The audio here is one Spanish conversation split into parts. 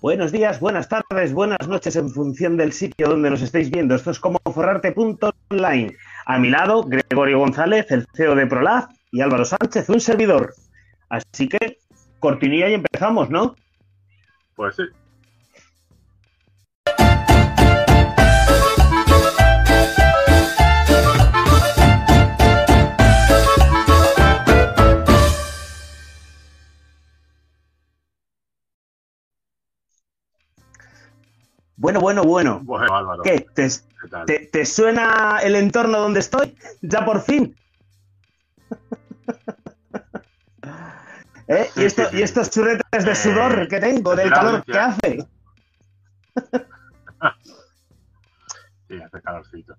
Buenos días, buenas tardes, buenas noches en función del sitio donde nos estéis viendo. Esto es como forrarte.online. A mi lado, Gregorio González, el CEO de Prolab, y Álvaro Sánchez, un servidor. Así que, cortinilla y empezamos, ¿no? Pues sí. Bueno, bueno, bueno. Bueno, Álvaro. ¿Qué? ¿Te, ¿qué tal? te- te suena el entorno donde estoy? ¿Ya por fin? ¿Eh? Sí, ¿Y, esto- sí, sí. y estos churretes de sudor Eh, que tengo, del calor que hace? Sí, hace calorcito.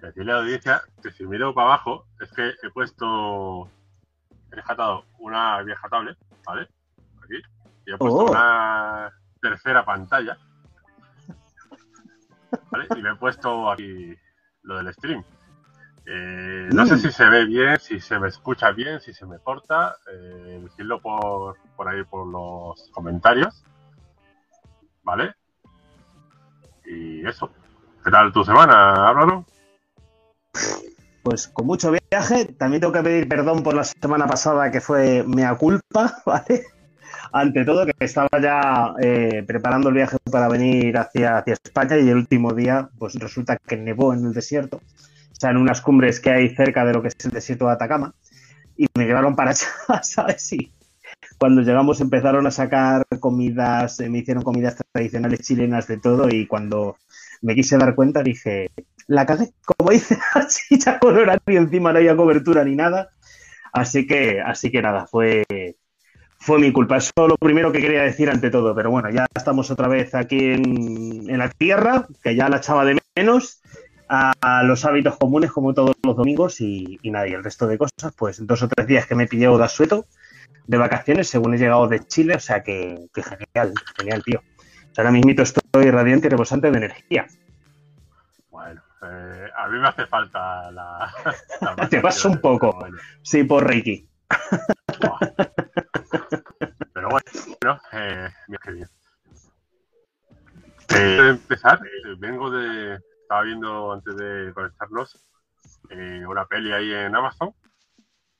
Decirle a la audiencia que si miro para abajo es que he puesto. He rescatado una vieja tablet, ¿vale? Aquí. Y he puesto Oh. una tercera pantalla. ¿Vale? Y le he puesto aquí lo del stream. Eh, no Mm. sé si se ve bien, si se me escucha bien, si se me corta. Eh, por, por ahí por los comentarios. ¿Vale? Y eso. ¿Qué tal tu semana, Álvaro? Pues con mucho viaje. También tengo que pedir perdón por la semana pasada que fue mea culpa, ¿vale? Ante todo, que estaba ya eh, preparando el viaje para venir hacia, hacia España y el último día, pues resulta que nevó en el desierto. O sea, en unas cumbres que hay cerca de lo que es el desierto de Atacama. Y me llevaron para allá, ¿sabes? Y cuando llegamos empezaron a sacar comidas, eh, me hicieron comidas tradicionales chilenas de todo y cuando me quise dar cuenta dije, la cagué, como dice así ya con horario encima no había cobertura ni nada. Así que, así que nada, fue, fue mi culpa. Eso es lo primero que quería decir ante todo. Pero bueno, ya estamos otra vez aquí en, en la tierra, que ya la echaba de menos, a, a los hábitos comunes como todos los domingos y, y nada, y el resto de cosas, pues dos o tres días que me pillé de sueto de vacaciones según he llegado de Chile, o sea que, que genial, genial, tío. O sea, ahora mismito estoy radiante y rebosante de energía. Bueno, eh, a mí me hace falta la. la Te pasa un poco. Sí, por Reiki. Bueno, eh, mira qué bien. Eh, antes de empezar, eh, vengo de. Estaba viendo antes de conectarnos eh, una peli ahí en Amazon.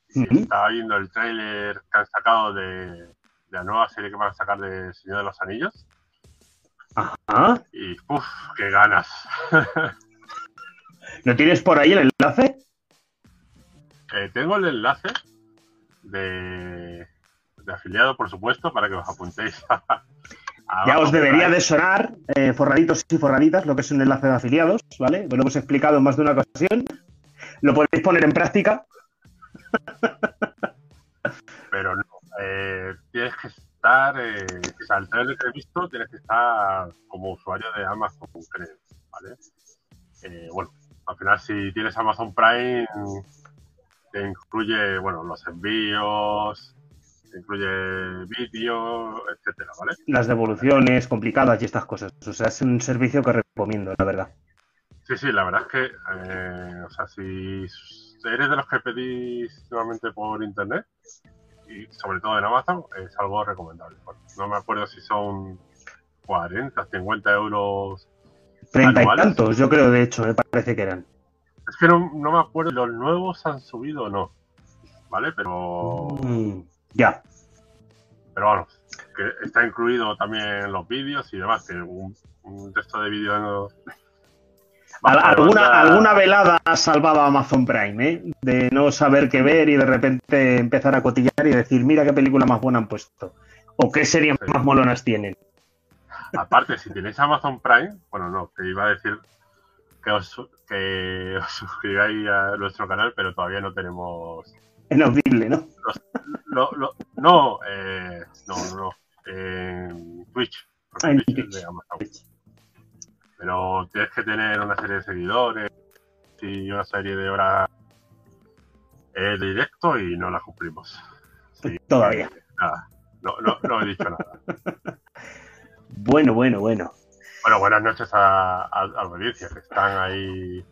Estaba viendo el tráiler que han sacado de, de la nueva serie que van a sacar de Señor de los Anillos. Ajá. Y uff, qué ganas. ¿No tienes por ahí el enlace? Eh, tengo el enlace de, de afiliado, por supuesto, para que os apuntéis a. a Ya os debería de sonar, eh, forraditos y forraditas, lo que es un enlace de afiliados, ¿vale? Lo hemos explicado en más de una ocasión. Lo podéis poner en práctica. Pero no. eh, tienes que estar. Eh, o sea, el trailer que he visto, tienes que estar como usuario de Amazon, creo. ¿Vale? Eh, bueno, al final, si tienes Amazon Prime, te incluye, bueno, los envíos, te incluye vídeo, etcétera, ¿vale? Las devoluciones complicadas y estas cosas. O sea, es un servicio que recomiendo, la verdad. Sí, sí, la verdad es que, eh, o sea, si eres de los que pedís nuevamente por internet, y sobre todo en Amazon, es algo recomendable. No me acuerdo si son 40, 50 euros. Treinta y ¿Anuales? tantos, yo creo, de hecho, me parece que eran. Es que no, no me acuerdo si los nuevos han subido o no, ¿vale? Pero, Mm, ya. pero vamos, que está incluido también los vídeos y demás, que un, un texto de vídeo no... Alguna, velada ha salvado a Amazon Prime, ¿eh? De no saber qué ver y de repente empezar a cotillar y decir, mira qué película más buena han puesto. O qué series Sí. más molonas tienen. Aparte, si tenéis Amazon Prime, bueno, no, que iba a decir que os, que os suscribáis a nuestro canal, pero todavía no tenemos. Inaudible, ¿no? lo- lo- no, eh, no, no, no, en Twitch. Ah, en Twitch es. Pero tienes que tener una serie de seguidores y una serie de horas eh, de directo y no las cumplimos. Todavía. Nada, no, no, no he dicho nada. Bueno, bueno, bueno. Bueno, buenas noches a, a, a que están ahí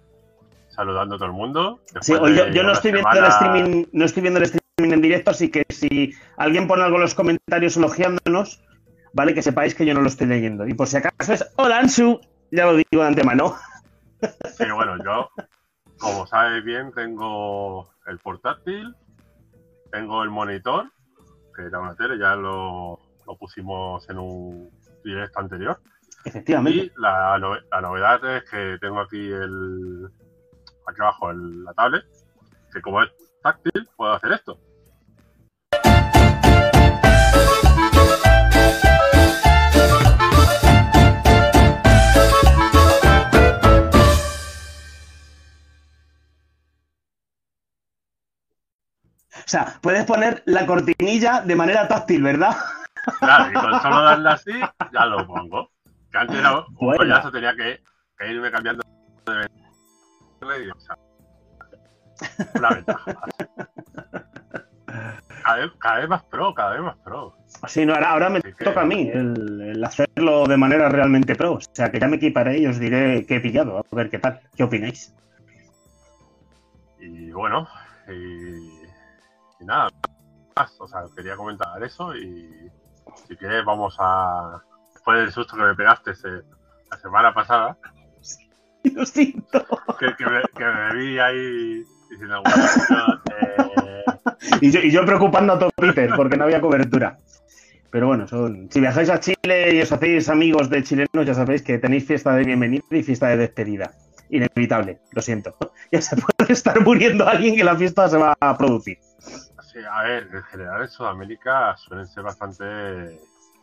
saludando a todo el mundo. Sí, yo, no estoy viendo el streaming, no estoy viendo el streaming en directo, así que si alguien pone algo en los comentarios elogiándonos, ¿vale? Que sepáis que yo no lo estoy leyendo. Y por si acaso es Hola Ansu, ya lo digo de antemano. Sí, bueno, yo, como sabes bien, tengo el portátil, tengo el monitor, que era una tele, ya lo, lo pusimos en un directo anterior. Efectivamente. Y la novedad es que tengo aquí el aquí abajo el- la tablet, que como es táctil, puedo hacer esto. O sea, puedes poner la cortinilla de manera táctil, ¿verdad? Claro, y con solo darle así, ya lo pongo. Que antes era un Bueno. coñazo, tenía que, que irme cambiando de ventaja. Cada vez, cada vez más pro, cada vez más pro. Sí, no, ahora, ahora me que- toca a mí el, el hacerlo de manera realmente pro. O sea, que ya me equiparé y os diré qué he pillado. A ver qué tal. ¿Qué opináis? Y bueno, y, y nada más. O sea, quería comentar eso y si quieres vamos a... Después del susto que me pegaste ese- la semana pasada, Lo siento. que, que me, que me vi ahí diciendo cuestión, eh, Y yo, y yo preocupando a todo Peter porque no había cobertura. Pero bueno, son, si viajáis a Chile y os hacéis amigos de chilenos, ya sabéis que tenéis fiesta de bienvenida y fiesta de despedida. Inevitable, lo siento. Ya se puede estar muriendo alguien que la fiesta se va a producir. Sí, a ver, en general en Sudamérica suelen ser bastante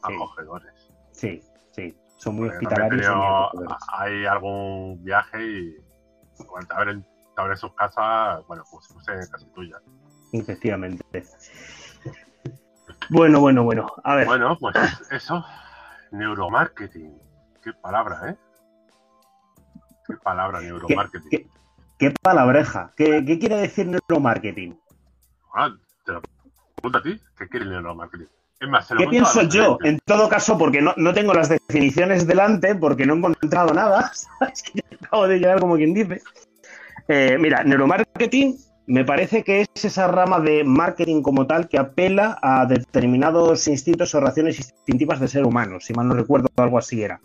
acogedores. Sí, sí. Son muy hospitalarios. hay algún viaje y bueno, te abren, te abren sus casas, bueno, como si fuese casi tuya. Efectivamente. Bueno, bueno, bueno. A ver. Bueno, pues eso, neuromarketing. Qué palabra, ¿eh? Qué palabra, neuromarketing. qué- ¿Qué palabreja? ¿Qué, qué quiere decir neuromarketing? Ah, te lo pregunto a ti, ¿qué quiere el neuromarketing? Más, ¿Qué pienso yo? oyentes. En todo caso, porque no, no tengo las definiciones delante, porque no he encontrado nada. Es que acabo de llegar como quien dice. Eh, mira, neuromarketing me parece que es esa rama de marketing como tal que apela a determinados instintos o reacciones instintivas del ser humano. Si mal no recuerdo, algo así era.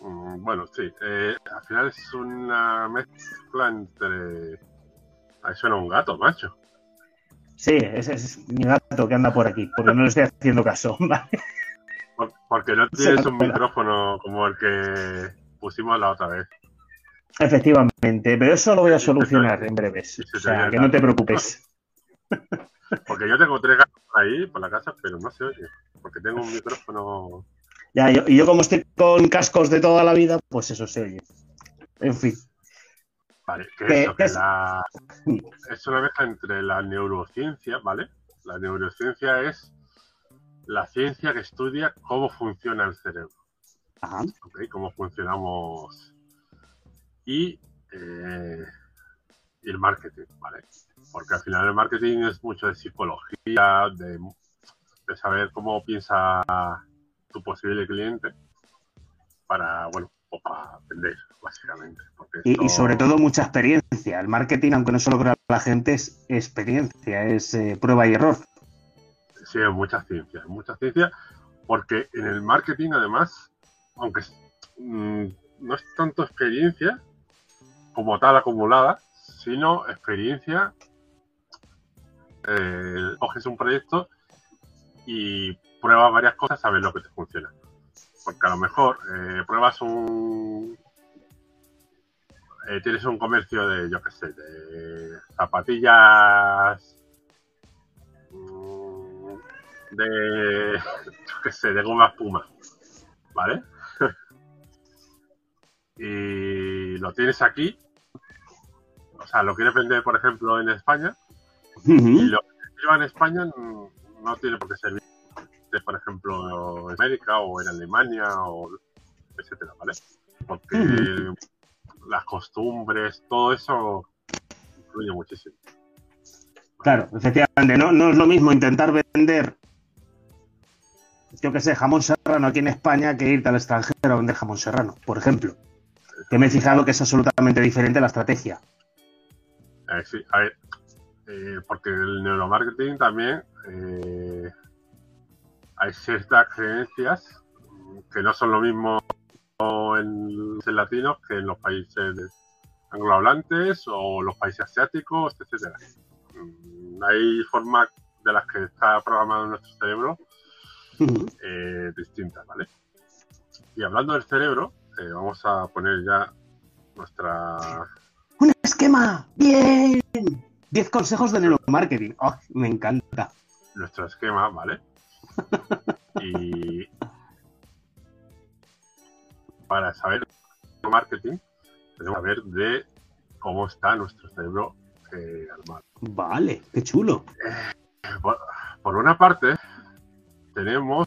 Mm, Bueno, sí. eh, al final es una mezcla entre... Ahí suena un gato, macho. Sí, ese es mi gato que anda por aquí, porque no le estoy haciendo caso. ¿vale? Por- Porque no tienes un micrófono como el que pusimos la otra vez. Efectivamente, pero eso lo voy a solucionar en breves. O sea, que no te preocupes. Porque yo tengo tres gatos ahí, por la casa, pero no se oye. Porque tengo un micrófono... Ya, yo- y yo como estoy con cascos de toda la vida, pues eso se oye. En fin. Vale, que ¿Qué- eso, qué que es? la... es una mezcla entre la neurociencia, ¿vale? La neurociencia es la ciencia que estudia cómo funciona el cerebro. Ajá. Cómo funcionamos y, eh, y el marketing, ¿vale? Porque al final el marketing es mucho de psicología, de, de saber cómo piensa tu posible cliente para, bueno, o para vender, básicamente. Y, esto- y sobre todo mucha experiencia. El marketing, aunque no se lo crea la gente, es experiencia, es eh, prueba y error. Sí, hay mucha ciencia, hay mucha ciencia, porque en el marketing además, aunque es- mm, no es tanto experiencia como tal acumulada, sino experiencia, eh, coges un proyecto y pruebas varias cosas a ver lo que te funciona. Porque a lo mejor eh, pruebas un... eh, tienes un comercio de, yo qué sé, de zapatillas mm, de, yo qué sé, de goma espuma, ¿vale? y lo tienes aquí, o sea, lo quieres vender, por ejemplo, en España, y lo que lleva en España mm, no tiene por qué por ejemplo, en América o en Alemania o etcétera, ¿vale? Porque las costumbres, todo eso influye muchísimo. Claro, efectivamente. No, no es lo mismo intentar vender, yo que sé, jamón serrano aquí en España que irte al extranjero a vender jamón serrano, por ejemplo. Que me he fijado que es absolutamente diferente la estrategia. Eh, sí, a ver, eh, porque el neuromarketing también, eh, hay ciertas creencias que no son lo mismo en los latinos que en los países anglohablantes o los países asiáticos, etcétera. Mm, hay formas de las que está programado nuestro cerebro eh, distintas, ¿vale? Y hablando del cerebro, eh, vamos a poner ya nuestra... ¡Un esquema! ¡Bien! 10 consejos de neuromarketing. Oh, me encanta. Nuestro esquema, ¿vale? Y para saber marketing, tenemos que saber de cómo está nuestro cerebro eh, armado. Vale, qué chulo. por, una parte, tenemos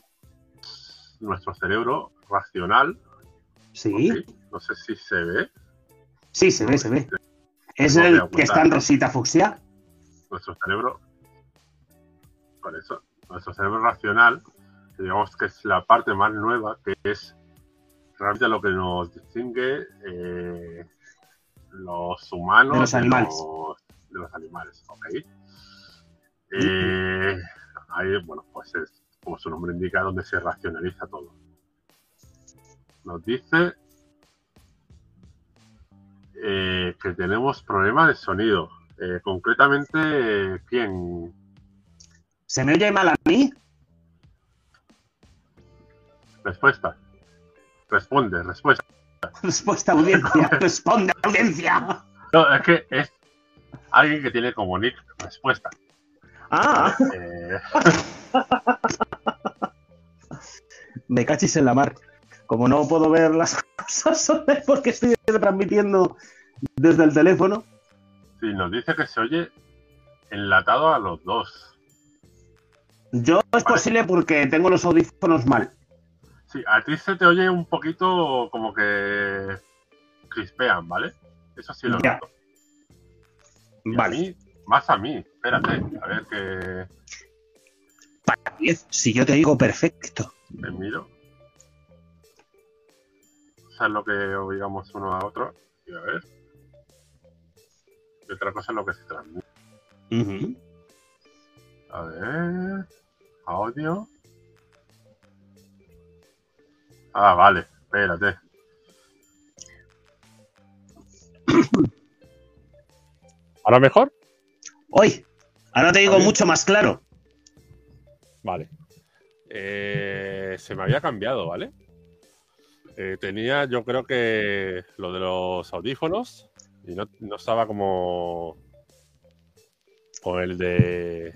nuestro cerebro racional. Sí. No sé si se ve. Sí, se ve, se ve. ¿Es el que está en rosita fucsia? Nuestro cerebro. Por eso. Nuestro cerebro racional, digamos que es la parte más nueva, que es realmente lo que nos distingue eh, los humanos de los animales. De los, animales, ¿ok? Eh, ahí, bueno, pues es como su nombre indica, donde se racionaliza todo. Nos dice eh, que tenemos problemas de sonido. concretamente, ¿quién? ¿Se me oye mal a mí? Respuesta. Responde, respuesta. Respuesta, audiencia. Responde, audiencia. No, es que es alguien que tiene como nick respuesta. Ah. Eh. Me cachis en la mar. Como no puedo ver las cosas porque estoy transmitiendo desde el teléfono. Sí, nos dice que se oye enlatado a los dos. Yo es posible porque tengo los audífonos mal. Sí, a ti se te oye un poquito como que crispean, ¿vale? Eso sí lo noto. Vale. más a mí, espérate, a ver qué. Para 10, si yo te digo perfecto. Me miro. O es lo que oigamos uno a otro. Y a ver. Y otra cosa es lo que se transmite. A ver. Audio. Ah, vale, espérate. ¿Ahora mejor? Hoy, ahora te digo mucho más claro. Vale. Eh, se me había cambiado, ¿vale? Eh, tenía, yo creo que lo de los audífonos y no, estaba como con el de.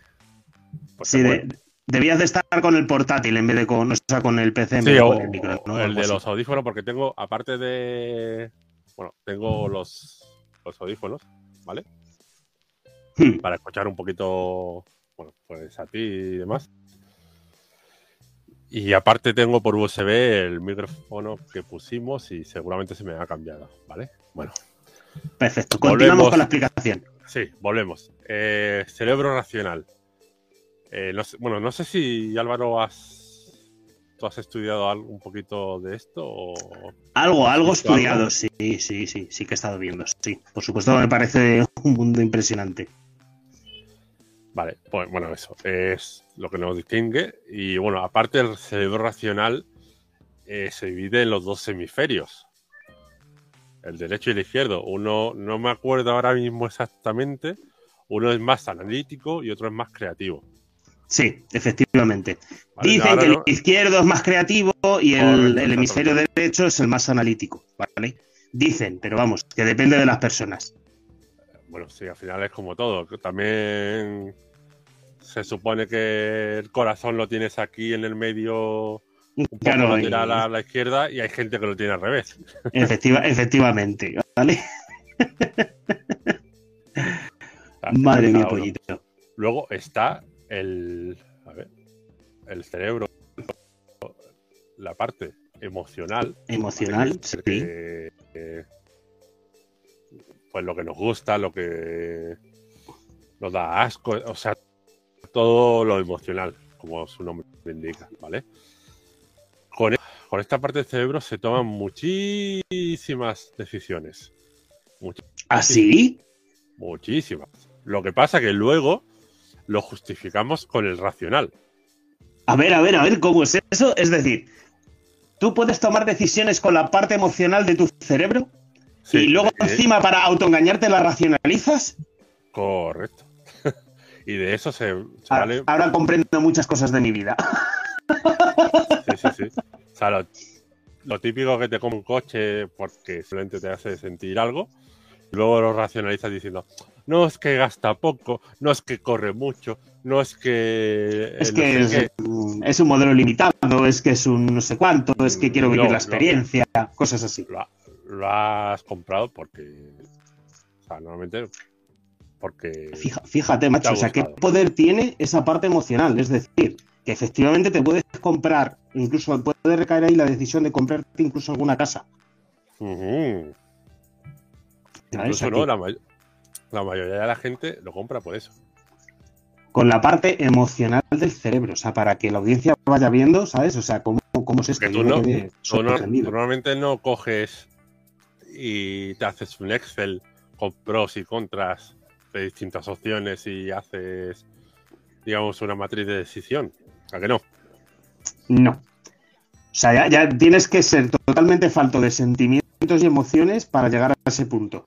Pues sí, de, Debías de estar con el portátil en vez de con, o sea, con el PC. sí, o, el, micro, el de los audífonos, porque tengo, aparte de. Bueno, tengo los, los audífonos, ¿vale? Hmm. Para escuchar un poquito, bueno, pues a ti y demás. Y aparte tengo por USB el micrófono que pusimos y seguramente se me ha cambiado, ¿vale? Bueno. Perfecto, continuamos con la explicación. Sí, volvemos. Eh, cerebro racional. Eh, bueno, no sé si Álvaro has, tú has estudiado algo, un poquito de esto o... Algo, algo estudiado, sí, sí, sí, sí que he estado viendo, sí. Por supuesto me parece un mundo impresionante. Vale, pues bueno, eso es lo que nos distingue. Y bueno, aparte el cerebro racional eh, se divide en los dos hemisferios. El derecho y el izquierdo. Uno, no me acuerdo ahora mismo exactamente, uno es más analítico y otro es más creativo. Sí, efectivamente. Dicen que el izquierdo es más creativo y el, hemisferio derecho es el más analítico, ¿vale? Dicen, pero vamos, que depende de las personas. Bueno, sí, al final es como todo. También se supone que el corazón lo tienes aquí en el medio, un poco lateral a la izquierda, y hay gente que lo tiene al revés. Efectiva, efectivamente, ¿vale? Madre mía, pollito. Luego está el, a ver, el cerebro, la parte emocional. Emocional, sí. pues lo que nos gusta, lo que nos da asco, o sea, todo lo emocional, como su nombre indica, ¿vale? Con, e, con esta parte del cerebro se toman muchísimas decisiones. ¿Ah, sí? Muchísimas. Lo que pasa que luego lo justificamos con el racional. A ver, a ver, a ver, ¿cómo es eso? Es decir, tú puedes tomar decisiones con la parte emocional de tu cerebro Sí, y luego eh, encima para autoengañarte la racionalizas. Correcto. y de eso se, se Ah, vale. Ahora comprendo muchas cosas de mi vida. Sí, sí, sí. O sea, lo, lo típico que te come un coche porque solamente te hace sentir algo, luego lo racionalizas diciendo, no es que gasta poco, no es que corre mucho, no es que... Es eh, que es, sé qué". mm, es un modelo limitado, es que es un no sé cuánto, es que quiero vivir No, la no. experiencia, cosas así. Lo, ha- lo has comprado porque... O sea, normalmente porque... Fíjate, macho, o sea, ¿qué poder tiene esa parte emocional? Es decir, que efectivamente te puedes comprar, incluso puede recaer ahí la decisión de comprarte incluso alguna casa. Incluso no, la, may- la mayoría de la gente lo compra por eso. Con la parte emocional del cerebro, o sea, para que la audiencia vaya viendo, ¿sabes? O sea, cómo, cómo es esto. Tú no- Tú normalmente no coges y te haces un Excel con pros y contras de distintas opciones y haces, digamos, una matriz de decisión. ¿A que no? No. O sea, ya, ya tienes que ser totalmente falto de sentimientos y emociones para llegar a ese punto.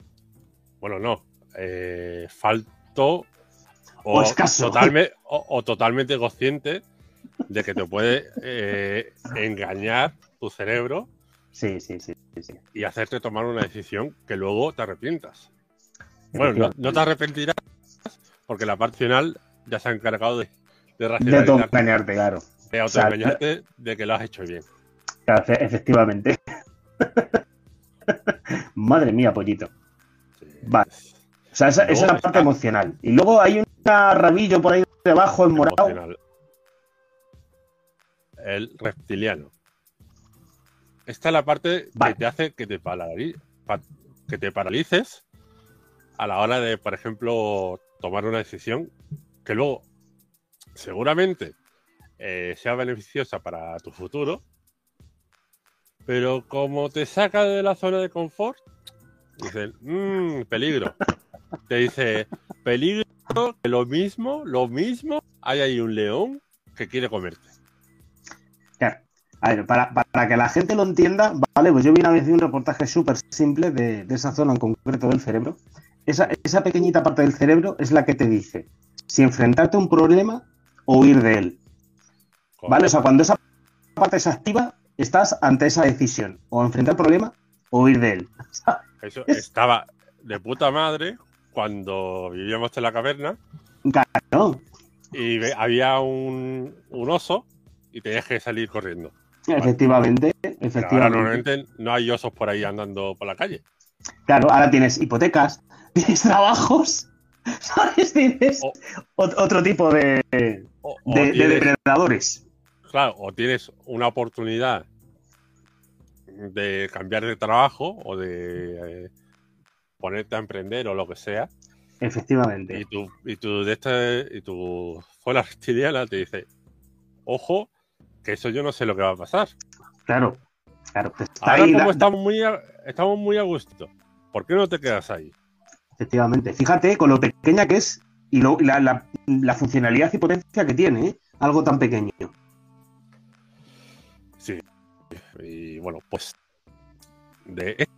Bueno, no. Eh, falto O totalme- o- o totalmente consciente de que te puede eh, engañar tu cerebro Sí, sí, sí. sí, y hacerte tomar una decisión que luego te arrepientas. Bueno, no, no te arrepentirás porque la parte final ya se ha encargado de, de De racionalizar, autoengañarte, claro. de autoengañarte de que lo has hecho bien. Efectivamente. Madre mía, pollito. Vale. O sea, esa, esa es la parte está- emocional. Y luego hay un rabillo por ahí debajo en morado. Emocional. El reptiliano. Esta es la parte Vale. que te hace que te, parali- pa- que te paralices a la hora de, por ejemplo, tomar una decisión que luego seguramente eh, sea beneficiosa para tu futuro, pero como te saca de la zona de confort, dicen, "Mm, peligro. Te dice, peligro, que lo mismo, lo mismo, hay ahí un león que quiere comerte. Claro. A ver, para, para que la gente lo entienda, vale, pues yo vi una vez un reportaje súper simple de, de esa zona en concreto del cerebro. Esa, esa pequeñita parte del cerebro es la que te dice si enfrentarte a un problema o huir de él. ¿Vale? O sea, cuando esa parte se activa, estás ante esa decisión. O enfrentar el problema o huir de él. Eso estaba de puta madre cuando vivíamos en la caverna Claro, y había un, un oso y tenías que salir corriendo. efectivamente, Pero ahora efectivamente. normalmente no hay osos por ahí andando por la calle. Claro, ahora tienes hipotecas, tienes trabajos, ¿sabes? Tienes O- ot- otro tipo de, O, o de- depredadores. claro, o tienes una oportunidad de cambiar de trabajo o de eh, ponerte a emprender o lo que sea. Efectivamente. Y tu, y tu, de este, y tu reptiliana te dice, ojo, que eso yo no sé lo que va a pasar. Claro, claro. está Ahora ahí como estamos muy a, estamos muy a gusto, ¿por qué no te quedas ahí? Efectivamente. Fíjate con lo pequeña que es y, lo- la, la- la funcionalidad y potencia que tiene, ¿eh? Algo tan pequeño. Sí. Y bueno, pues de esto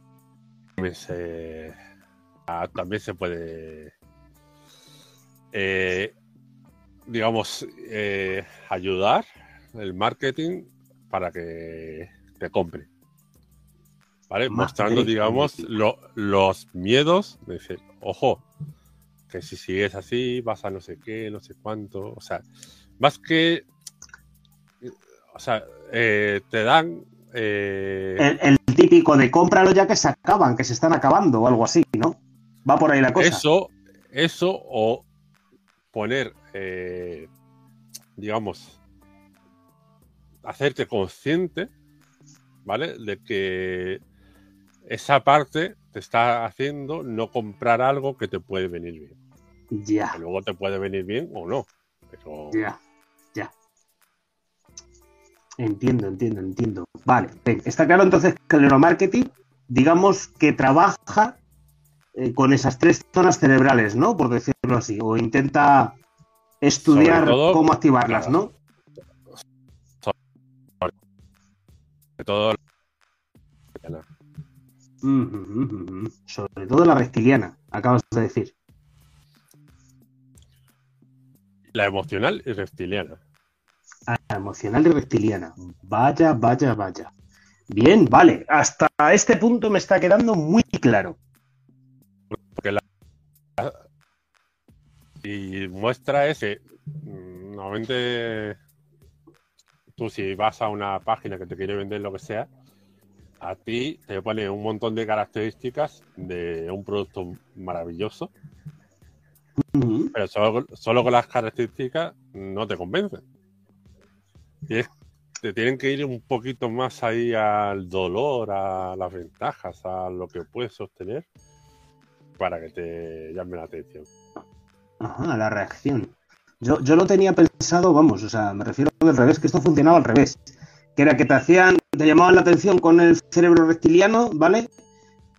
también se, ah, también se puede, eh, digamos, eh, ayudar el marketing para que te compre. ¿Vale? Madre Mostrando, digamos, lo- los miedos de decir, ojo, que si sigues así vas a no sé qué, no sé cuánto. O sea, más que. O sea, eh, te dan. eh, El, el típico de cómpralo ya que se acaban, que se están acabando o algo así, ¿no? Va por ahí la cosa. Eso, eso o poner, eh, digamos, hacerte consciente, ¿vale? De que esa parte te está haciendo no comprar algo que te puede venir bien. Ya, Que luego te puede venir bien o no. Pero ya, ya. Entiendo, entiendo, entiendo. Vale, está claro entonces que el neuromarketing, digamos que trabaja eh, con esas tres zonas cerebrales, ¿no? Por decirlo así, o intenta estudiar Sobre todo, cómo activarlas, ¿no? todo. Sobre todo la reptiliana, acabas de decir. La emocional y reptiliana. Ah, emocional y reptiliana. Vaya, vaya, vaya. Bien, vale. Hasta este punto me está quedando muy claro. Porque la, y muestra es que mm, normalmente tú si vas a una página que te quiere vender lo que sea, a ti te pone un montón de características de un producto maravilloso, pero solo, solo, con las características no te convence. Te tienen que ir un poquito más ahí al dolor, a las ventajas, a lo que puedes sostener para que te llame la atención. Ajá, la reacción. Yo, yo lo tenía pensado, vamos, o sea, me refiero al revés, que esto funcionaba al revés. Que era que te hacían, te llamaban la atención con el cerebro reptiliano, ¿vale?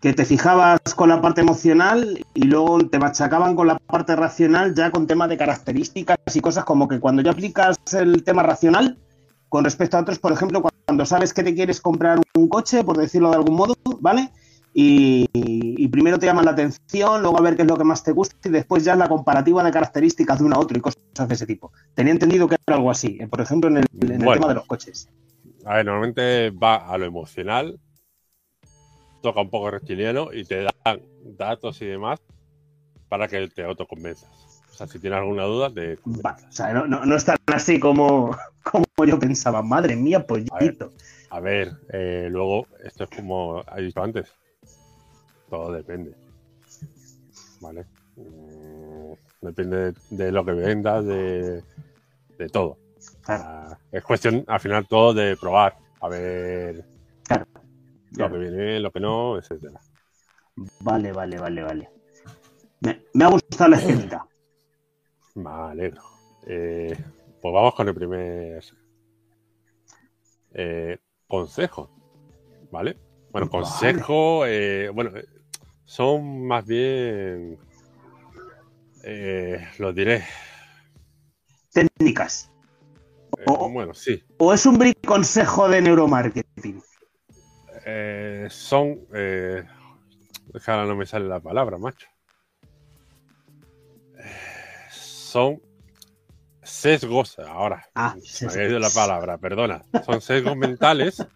Que te fijabas con la parte emocional y luego te machacaban con la parte racional ya con temas de características y cosas como que cuando ya aplicas el tema racional con respecto a otros, por ejemplo, cuando sabes que te quieres comprar un coche, por decirlo de algún modo, ¿vale? y, primero te llaman la atención, luego a ver qué es lo que más te gusta y después ya la comparativa de características de uno a otro y cosas de ese tipo. Tenía entendido que era algo así, eh, por ejemplo, en el, tema de los coches. A ver, normalmente va a lo emocional, toca un poco reptiliano y te dan datos y demás para que te autoconvenzas. O sea, si tienes alguna duda, te. o sea, no, no, es tan así como, como yo pensaba. Madre mía, pollito. A ver, eh, luego, esto es como he dicho antes todo depende. ¿Vale? Mm, depende de, lo que vendas, de, todo. es cuestión, al final, todo de probar. A ver lo que viene, lo que no, etcétera. Vale, vale, vale, vale. Me, ha gustado la escena. Me alegro. Eh, pues vamos con el primer eh, consejo. ¿Vale? Bueno, consejo, eh, bueno, son más bien, eh, lo diré. Técnicas. Eh, o, bueno, sí. ¿O es un consejo de neuromarketing? Eh, son. Eh, ahora no me sale la palabra, macho. Son sesgos. Ahora. Ah, ido la palabra, perdona. Son sesgos mentales.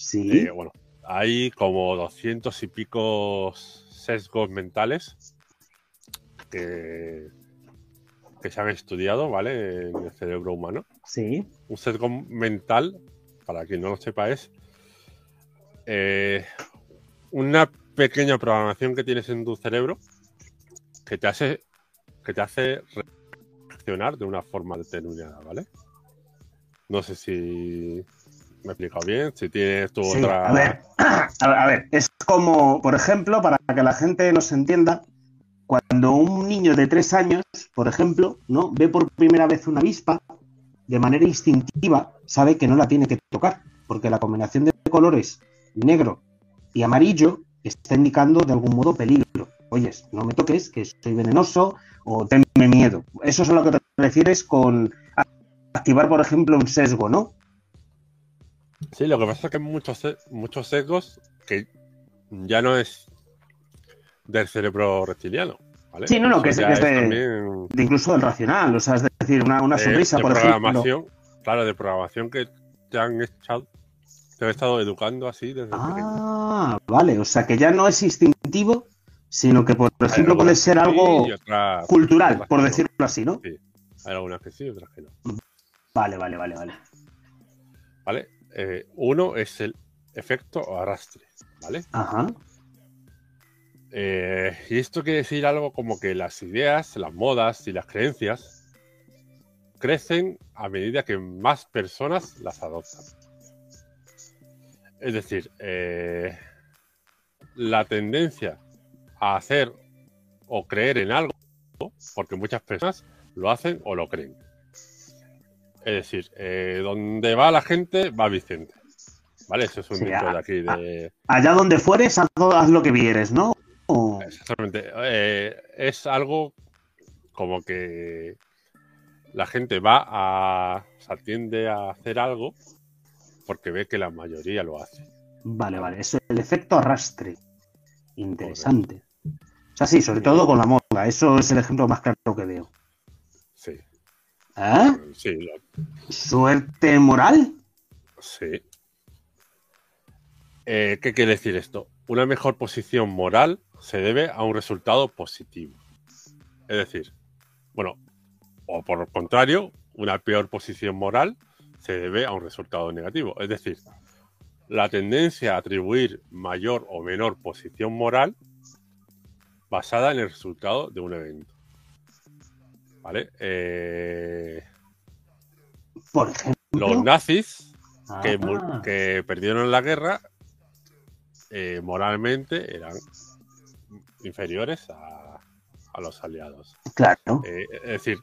Sí. bueno, hay como doscientos y pico sesgos mentales que, se han estudiado, ¿vale? En el cerebro humano. Sí. Un sesgo mental, para quien no lo sepa, es eh, una pequeña programación que tienes en tu cerebro que te hace que te hace reaccionar de una forma determinada, ¿vale? No sé si me he explicado bien. Si tienes tu otra. A ver, a ver, es como, por ejemplo, para que la gente nos entienda, cuando un niño de tres años, por ejemplo, ¿no? ve por primera vez una avispa, de manera instintiva sabe que no la tiene que tocar, porque la combinación de colores negro y amarillo está indicando de algún modo peligro. Oyes, no me toques, que soy venenoso o tenme miedo. Eso es a lo que te refieres con activar, por ejemplo, un sesgo, ¿no? Sí, lo que pasa es que hay muchos, muchos sesgos que ya no es del cerebro reptiliano. ¿vale? Sí, no, no, que es, de, incluso del racional, o sea, es decir, una, una sonrisa, por programación, Claro, de programación que te han echado, te han estado educando así desde Ah, vale, o sea, que ya no es instintivo, sino que, por ejemplo, puede ser algo cultural, por decirlo así, ¿no? Sí, hay algunas que sí y otras que no. Vale, vale, vale, vale. Vale, eh, uno es el efecto arrastre, ¿vale? Ajá. Eh, y esto quiere decir algo como que las ideas, las modas y las creencias crecen a medida que más personas las adoptan. Es decir, eh, la tendencia a hacer o creer en algo, porque muchas personas lo hacen o lo creen. Es decir, eh, donde va la gente, va Vicente. ¿Vale? Eso es un de aquí. De... Allá donde fueres, haz, lo que vieres, ¿no? Exactamente. Eh, es algo como que la gente va a. se atiende a hacer algo porque ve que la mayoría lo hace. Vale, vale. Eso es el efecto arrastre. Interesante. Sea, sí, sobre todo con la moda. Eso es el ejemplo más claro que veo. Sí. ¿Eh? Sí, ¿Suerte moral? sí. Eh, ¿Qué quiere decir esto? Una mejor posición moral se debe a un resultado positivo. Es decir, bueno, o por el contrario, una peor posición moral se debe a un resultado negativo. Es decir, la tendencia a atribuir mayor o menor posición moral basada en el resultado de un evento. ¿Vale? Eh, Por ejemplo. los nazis que, Ah, que perdieron la guerra eh, moralmente eran inferiores a, a los aliados. Claro. Eh, es decir,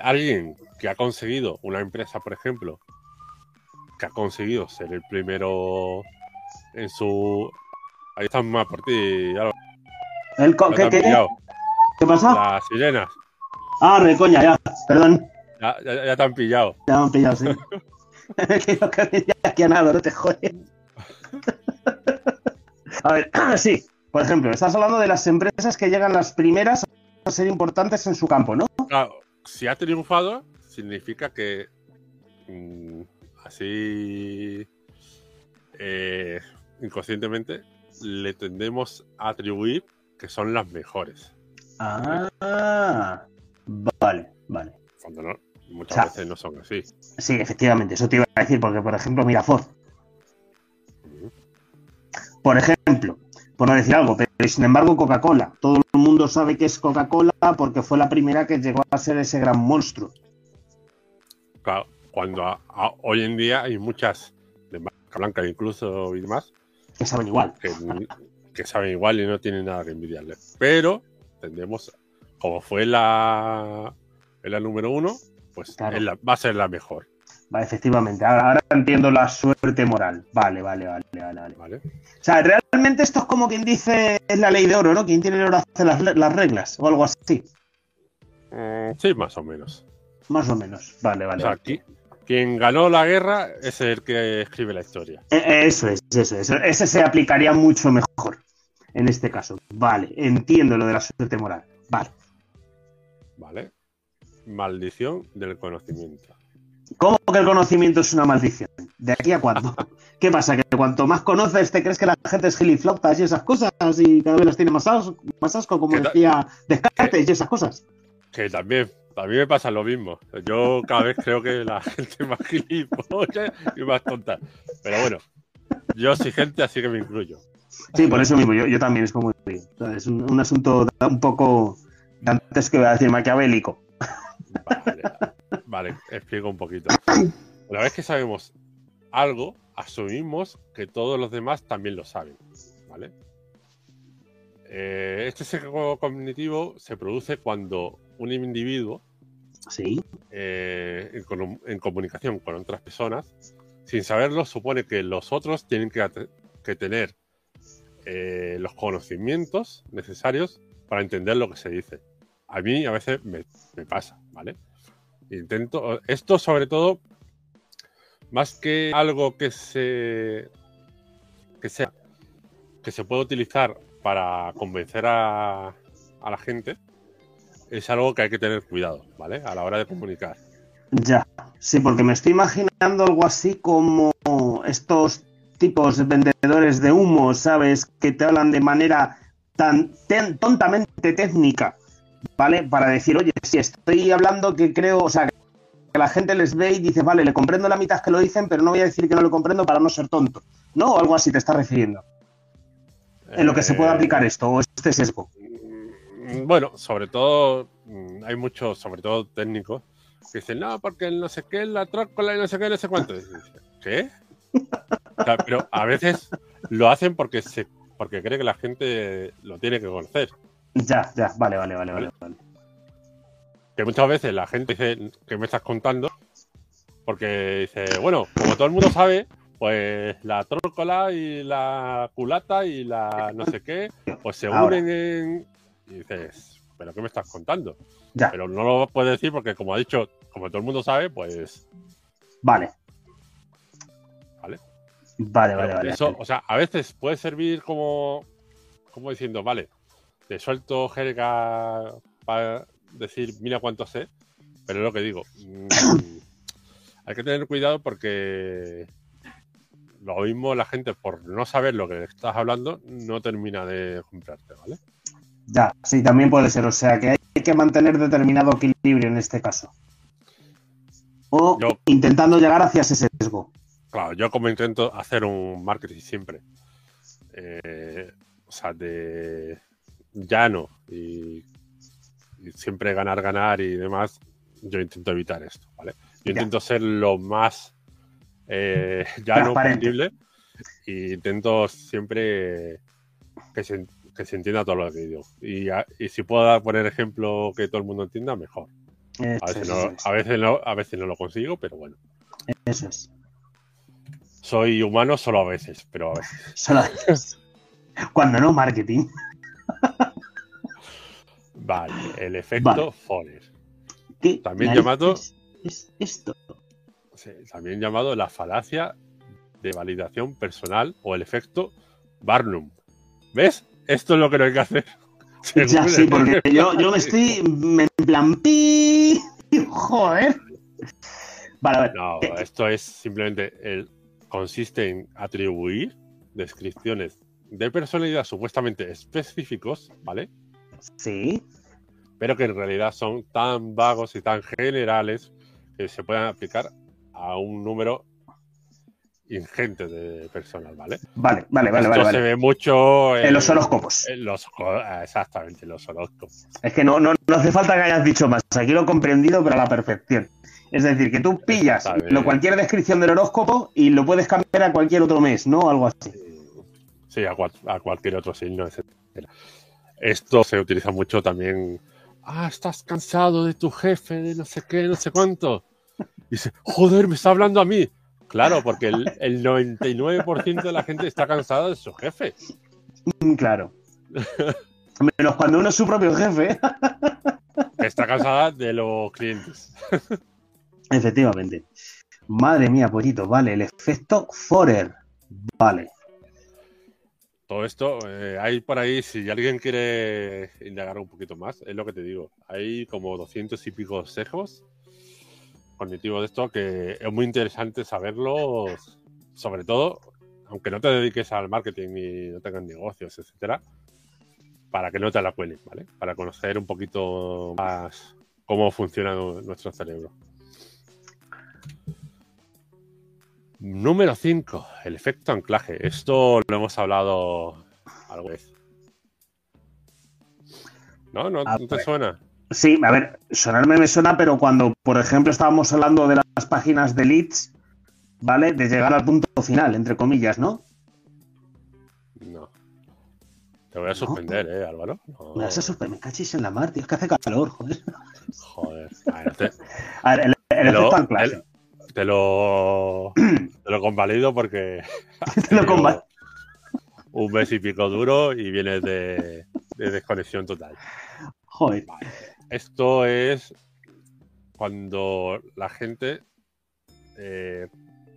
alguien que ha conseguido, una empresa, por ejemplo, que ha conseguido ser el primero en su. Ahí están más por ti, ¿El co- ¿Qué, qué. ¿Qué pasa? Las sirenas, Ah, de coña, ya. Perdón. ya, ya- ya te han pillado. Ya me han pillado, sí. Que aquí a nada, no te jodes. A ver, sí. Por ejemplo, estás hablando de las empresas que llegan las primeras a ser importantes en su campo, ¿no? Claro, si ha triunfado, significa que mm, así eh, inconscientemente le tendemos a atribuir que son las mejores. Ah, vale, vale. Cuando no, muchas O sea, veces no son así. Sí, efectivamente, eso te iba a decir, porque por ejemplo, mira Ford. Por ejemplo, por no decir algo, pero sin embargo Coca-Cola. Todo el mundo sabe que es Coca-Cola porque fue la primera que llegó a ser ese gran monstruo. Claro, cuando a- a- hoy en día hay muchas de marca blanca incluso y demás Que saben igual. que, que saben igual y no tienen nada que envidiarle. Pero tendemos, como fue la, la número uno, pues Claro. la- va a ser la mejor. Vale, efectivamente. Ahora, ahora entiendo la suerte moral. Vale, vale, vale, vale, vale. ¿vale? O sea, realmente esto es como quien dice es la ley de oro, ¿no? Quien tiene el oro hace las, las reglas o algo así. Mm, Sí, más o menos. Más o menos. Vale, O vale. sea, vale. Qui- quien ganó la guerra es el que escribe la historia. Eh, Eso es, eso es. Ese se aplicaría mucho mejor en este caso. Vale, entiendo lo de la suerte moral. Vale. ¿Vale? Maldición del conocimiento. ¿Cómo que el conocimiento es una maldición? ¿De aquí a cuándo? ¿Qué pasa? ¿Que cuanto más conoces te crees que la gente es giliflautas y esas cosas y cada vez las tiene más asco, más asco como decía Descartes y esas cosas? Que también, a mí me pasa lo mismo. Yo cada vez creo que la gente más gilipollas y más tonta. Pero bueno, yo soy gente, así que me incluyo. Sí, por eso mismo, yo, yo también es como es un, un asunto un poco antes que voy a decir maquiavélico. Vale, vale, explico un poquito. Una vez que sabemos algo, asumimos que todos los demás también lo saben. ¿Vale? Eh, este sesgo cognitivo se produce cuando un individuo Sí, eh, en, con- en comunicación con otras personas, sin saberlo, supone que los otros tienen que, tener eh, los conocimientos necesarios para entender lo que se dice. A mí a veces me, me pasa, ¿vale? Intento, esto sobre todo, más que algo que se, que sea, que se puede utilizar para convencer a, a la gente, es algo que hay que tener cuidado, ¿vale? A la hora de comunicar. ya. Sí, porque me estoy imaginando algo así como estos tipos de vendedores de humo, ¿sabes? Que te hablan de manera tan tontamente técnica, ¿vale? Para decir, oye, si estoy hablando que creo, o sea, que la gente les ve y dice, vale, le comprendo la mitad que lo dicen, pero no voy a decir que no lo comprendo para no ser tonto. ¿No? O algo así te estás refiriendo. En lo que se puede Eh, aplicar esto, o este sesgo. Mm, Bueno, sobre todo, mm, hay muchos, sobre todo técnicos, que dicen, no, porque el no sé qué, la trócola y no sé qué, no sé cuánto. ¿Qué? O sea, pero a veces lo hacen porque se porque cree que la gente lo tiene que conocer. Ya, ya, vale, vale, vale, vale. vale. Que muchas veces la gente dice, ¿qué me estás contando? Porque dice, bueno, como todo el mundo sabe, pues la trócola y la culata y la no sé qué, pues se Ahora. unen en... Y dices, ¿pero qué me estás contando? Ya, Pero no lo puedes decir porque, como ha dicho, como todo el mundo sabe, pues vale. Vale, vale, vale. Eso, o sea, a veces puede servir como, como diciendo, vale, te suelto jerga para decir, mira cuánto sé, pero es lo que digo. mm, hay que tener cuidado porque lo mismo la gente, por no saber lo que le estás hablando, no termina de comprarte, ¿vale? Ya, sí, también puede ser. O sea que hay que mantener determinado equilibrio en este caso. O Yo- intentando llegar hacia ese sesgo. Claro, yo como intento hacer un marketing siempre, eh, o sea, de llano y, y siempre ganar, ganar y demás, yo intento evitar esto, ¿vale? Yo Ya. intento ser lo más eh, llano posible y intento siempre que se, que se entienda todo lo que digo. Y, a- y si puedo dar- poner ejemplo que todo el mundo entienda, mejor. A veces, es, no, es. a veces no, a veces no lo consigo, pero bueno. Eso es. Soy humano solo a veces, pero a veces. Solo- Cuando no, marketing. Vale, el efecto Vale. Forer. ¿Qué También llamado- Es esto. Sí, también llamado la falacia de validación personal o el efecto Barnum. ¿Ves? Esto es lo que no hay que hacer. Ya, sí, porque yo, yo me estoy me- en plan pi. Joder. Vale, a ver. No, esto es simplemente el consiste en atribuir descripciones de personalidad supuestamente específicos, ¿vale? Sí. Pero que en realidad son tan vagos y tan generales que se pueden aplicar a un número ingente de personas, ¿vale? Vale, vale, vale, Esto vale. se vale. ve mucho En los horóscopos. en los jo- exactamente, en los horóscopos. Es que no, no, no hace falta que hayas dicho más. Aquí lo he comprendido, pero a la perfección. Es decir, que tú pillas lo, cualquier descripción del horóscopo y lo puedes cambiar a cualquier otro mes, ¿no? Algo así. Sí, a, cual- a cualquier otro signo, etcétera. Esto se utiliza mucho también. Ah, estás cansado de tu jefe, de no sé qué, no sé cuánto. Y dice, joder, me está hablando a mí. Claro, porque el, el 99% de la gente está cansada de su jefe. Mm, Claro. Menos cuando uno es su propio jefe. Está cansada de los clientes. Efectivamente. Madre mía, pollito. Vale, el efecto Forer. Vale. Todo esto, eh, hay por ahí, si alguien quiere indagar un poquito más, es lo que te digo. Hay como 200 y pico sesgos cognitivos de esto que es muy interesante saberlos, sobre todo, aunque no te dediques al marketing y no tengas negocios, etcétera, para que no te la cuelen, ¿vale? Para conocer un poquito más cómo funciona nu- nuestro cerebro. Número 5, el efecto anclaje. Esto lo hemos hablado alguna vez. ¿No? ¿No, te ver. suena? Sí, a ver, sonarme me suena, pero cuando, por ejemplo, estábamos hablando de las páginas de leads, ¿vale? De llegar al punto final, entre comillas, ¿no? No. Te voy a suspender, ¿eh, Álvaro? No. Me vas a sorprender, me cachis en la mar, tío, es que hace calor, joder. Joder. A ver, te, A ver, el, el anclaje. el- te lo, te lo convalido porque Te lo tenido conval- un mes y pico duro y vienes de, de desconexión total. Joder. Esto es cuando la gente eh,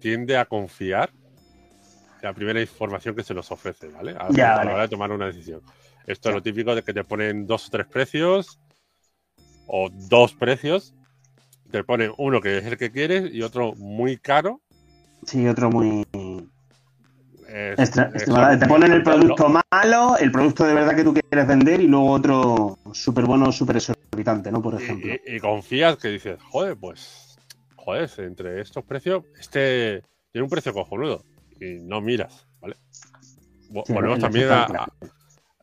tiende a confiar en la primera información que se nos ofrece, ¿vale? A, Ya, a vale. la hora de tomar una decisión. Esto Ya. es lo típico de que te ponen dos o tres precios o dos precios. Te ponen uno que es el que quieres y otro muy caro. Sí, otro muy. Es- es-. Te ponen el producto malo, el producto de verdad que tú quieres vender y luego otro súper bueno, súper exorbitante, ¿no? Por ejemplo. y, y- y confías que dices, joder, pues, joder, entre estos precios, este tiene un precio cojonudo. Y no miras, ¿vale? Sí, volvemos, también a,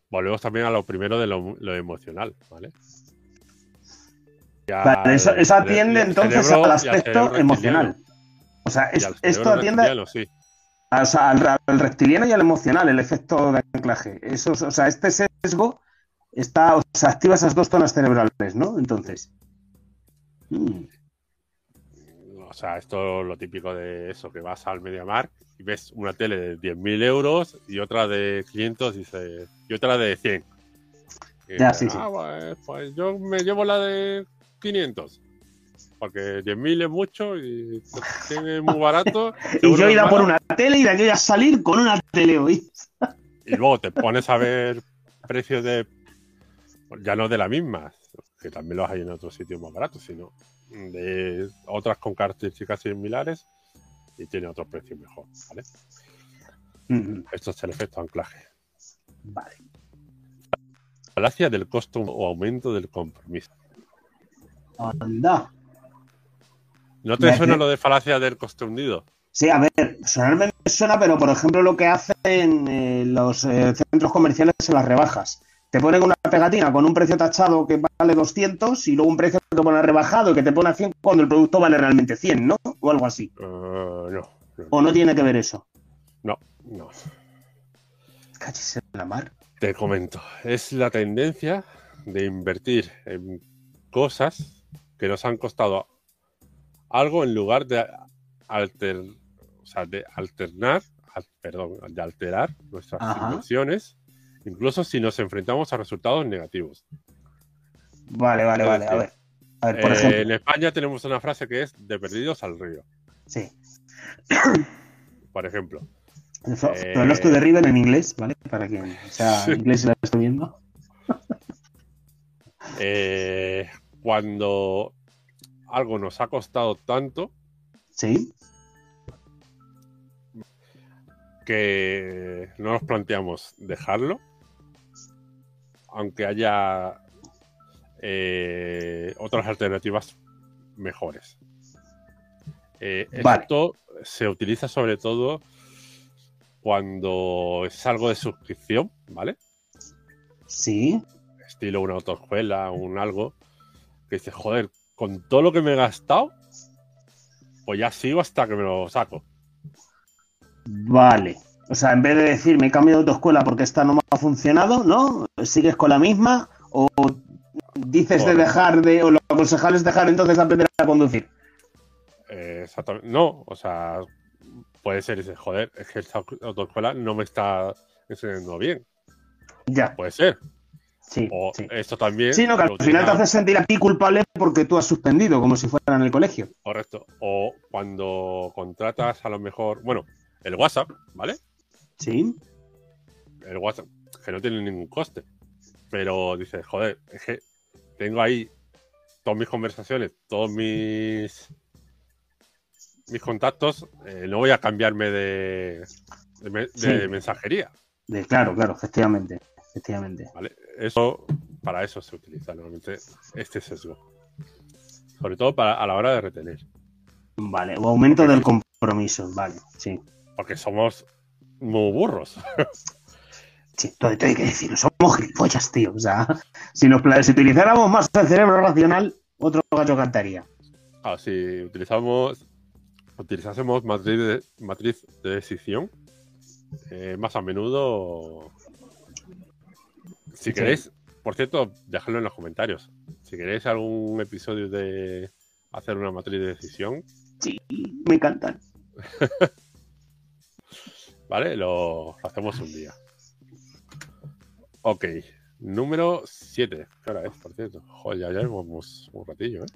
volvemos también a lo primero de lo, lo emocional, ¿vale? Vale, eso, atiende entonces cerebro al aspecto emocional. O sea, es- esto atiende sí. O sea, al, al reptiliano y al emocional, el efecto de anclaje. Eso, o sea, este sesgo está, o sea, activa esas dos zonas cerebrales, ¿no? Entonces. Mm, O sea, esto es lo típico de eso, que vas al MediaMark y ves una tele de 10.000 euros y otra de 500 y, dices- y otra de 100. Y Ya, dices, sí, sí. "Ah, pues, pues yo me llevo la de 500. Porque 10.000 es mucho y tiene muy barato. y yo ir a por una tele y de aquella salir con una tele, hoy. Y luego te pones a ver precios de. Ya no de la misma, que también los hay en otros sitios más baratos, sino de otras con características similares y tiene otro precio mejor, ¿vale? Esto es el efecto anclaje. Vale. Falacia del costo o aumento del compromiso. Anda. ¿No te suena lo de falacia del coste hundido? Sí, a ver, sonarme me suena, pero por ejemplo lo que hacen eh, los eh, centros comerciales en las rebajas. Te ponen una pegatina con un precio tachado que vale 200 y luego un precio que pone rebajado y que te pone a 100 cuando el producto vale realmente 100, ¿no? O algo así. Uh, no, ¿O no tiene que ver eso? No, no. Cállese la mar. Te comento, es la tendencia de invertir en cosas que nos han costado algo en lugar de, alter, o sea, de alternar, perdón, de alterar nuestras inversiones, incluso si nos enfrentamos a resultados negativos. Vale, vale, vale. A ver. A ver por eh, ejemplo. En España tenemos una frase que es de perdidos al río. Sí. Por ejemplo. Pero no estoy de River en inglés, ¿vale? Para quien sea inglés y la estoy viendo. eh, cuando algo nos ha costado tanto. Sí. Que no nos planteamos dejarlo. Aunque haya eh, otras alternativas mejores. Eh, vale. Esto se utiliza sobre todo cuando es algo de suscripción, ¿vale? Sí. Estilo una autoescuela, un algo. Que dice, joder, con todo lo que me he gastado, pues ya sigo hasta que me lo saco. Vale. O sea, en vez de decir me he cambiado de autoescuela porque esta no me ha funcionado, ¿no? ¿Sigues con la misma? ¿O dices de dejar de. o lo aconsejable es dejar entonces de aprender a conducir? Eh, exactamente. No, o sea, puede ser ese, joder, es que esta autoescuela no me está enseñando bien. Ya. Puede ser. Sí, o sí. esto también. Sí, no, que al final te hace sentir a ti culpable porque tú has suspendido, como si fuera en el colegio. Correcto. O cuando contratas a lo mejor, bueno, el WhatsApp, ¿vale? Sí. El WhatsApp, que no tiene ningún coste. Pero dices, joder, es que tengo ahí todas mis conversaciones, todos mis mis contactos, eh, no voy a cambiarme de, de, de Sí. mensajería. De, claro, claro, efectivamente. Efectivamente. ¿vale? Eso, para eso se utiliza normalmente este sesgo. Sobre todo para, a la hora de retener. Vale. O aumento del compromiso. Vale, sí. Porque somos muy burros. Sí, todo, todo hay que decirlo. Somos gilipollas, tío. O sea, si, nos, si utilizáramos más el cerebro racional, otro gallo cantaría. Ah, si utilizamos, utilizásemos matriz de, matriz de decisión, eh, más a menudo. Si Sí. queréis, por cierto, dejadlo en los comentarios. Si queréis algún episodio de hacer una matriz de decisión, Sí, me encantan. ¿vale? Lo, lo hacemos un día. Ok, número 7. ¿Qué hora es, por cierto? Joder, ya llevamos un ratillo, ¿eh?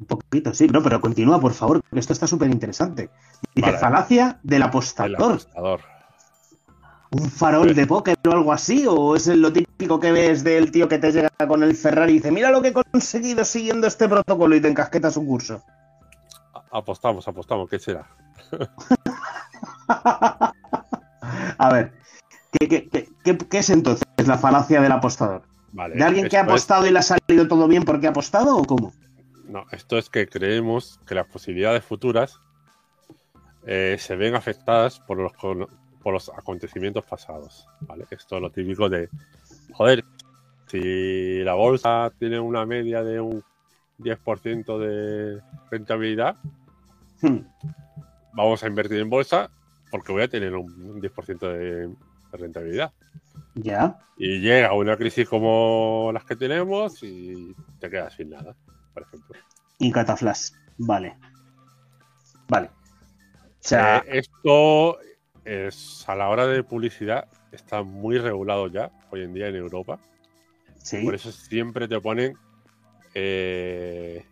Un poquito, sí, no, pero continúa, por favor, que esto está súper interesante. Dice, Vale. falacia del El apostador. ¿Un farol de póker o algo así? ¿O es lo típico que ves del tío que te llega con el Ferrari y dice, mira lo que he conseguido siguiendo este protocolo y te encasquetas un curso? Apostamos, apostamos, ¿qué será? A ver, ¿qué, qué, qué- qué- es entonces la falacia del apostador? Vale. ¿De alguien que ha es- apostado y le ha salido todo bien porque ha apostado o cómo? No, esto es que creemos que las posibilidades futuras eh, se ven afectadas por los, por los acontecimientos pasados. ¿vale? Esto es lo típico de, joder, si la bolsa tiene una media de un 10% de rentabilidad, Hmm, vamos a invertir en bolsa porque voy a tener un 10% de, de rentabilidad. Ya, Y llega una crisis como las que tenemos y te quedas sin nada, por ejemplo. y cataflash. Vale. Vale. O sea, Eh, esto es a la hora de publicidad está muy regulado ya hoy en día en Europa. sí. Por eso siempre te ponen eh,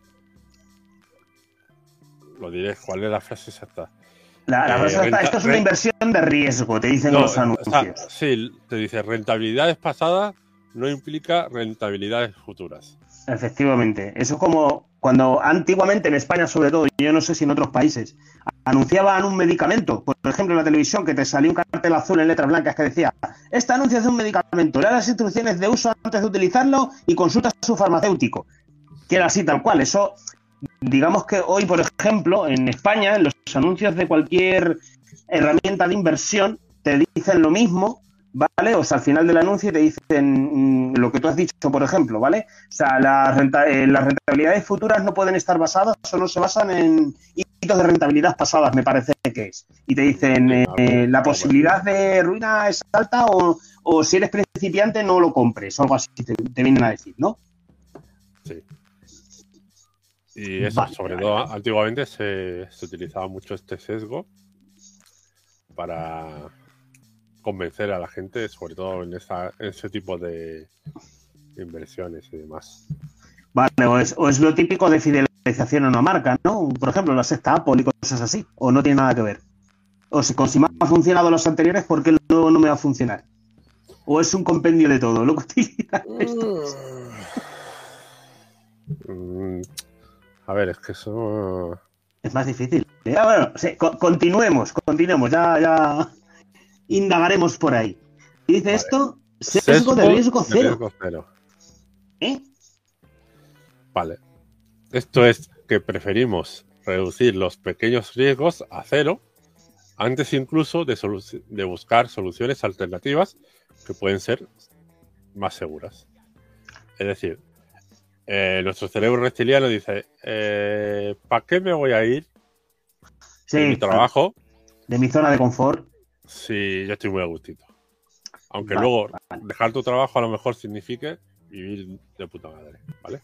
lo diré, ¿cuál es la frase exacta? La, la Eh, frase renta- esto es una inversión de riesgo, te dicen No, los o sea, anuncios. sí, te dice rentabilidades pasadas no implica rentabilidades futuras. Efectivamente. Eso es como cuando antiguamente en España, sobre todo, yo no sé si en otros países, anunciaban un medicamento. Por ejemplo, en la televisión, que te salía un cartel azul en letras blancas que decía: Este anuncio es de un medicamento, lea las instrucciones de uso antes de utilizarlo y consulta a su farmacéutico. Que era así tal cual. Eso, digamos que hoy, por ejemplo, en España, en los anuncios de cualquier herramienta de inversión, te dicen lo mismo. ¿Vale? O sea, al final del anuncio te dicen mm, lo que tú has dicho, por ejemplo, ¿vale? O sea, renta- eh, las rentabilidades futuras no pueden estar basadas o no se basan en hitos de rentabilidad pasadas, me parece que es. Y te dicen, eh, ah, eh, la posibilidad de ruina es alta o, o si eres principiante no lo compres, o algo así te, te vienen a decir, ¿no? Sí. Y eso, Vale, sobre vale, todo, antiguamente se, se utilizaba mucho este sesgo para convencer a la gente, sobre todo en, esa, en ese tipo de inversiones y demás. Vale, o es, o es lo típico de fidelización a una marca, ¿no? Por ejemplo, la sexta Apple y cosas así, o no tiene nada que ver. O si, si me han funcionado los anteriores, ¿por qué el nuevo no me va a funcionar? O es un compendio de todo, lo que utiliza esto. Mm, A ver, es que eso. Es más difícil. ¿eh? Ah, bueno, sí, co- continuemos, continuemos, ya, ya indagaremos por ahí. Y dice Vale. esto, sesgo de riesgo cero. riesgo cero. ¿eh? Vale. Esto es que preferimos reducir los pequeños riesgos a cero antes incluso de, de buscar soluciones alternativas que pueden ser más seguras. Es decir, eh, nuestro cerebro reptiliano dice, ¿para qué me voy a ir de mi Sí, trabajo de mi zona de confort. Si yo estoy muy a gustito? Aunque Vale, luego vale. dejar tu trabajo a lo mejor signifique vivir de puta madre, ¿vale?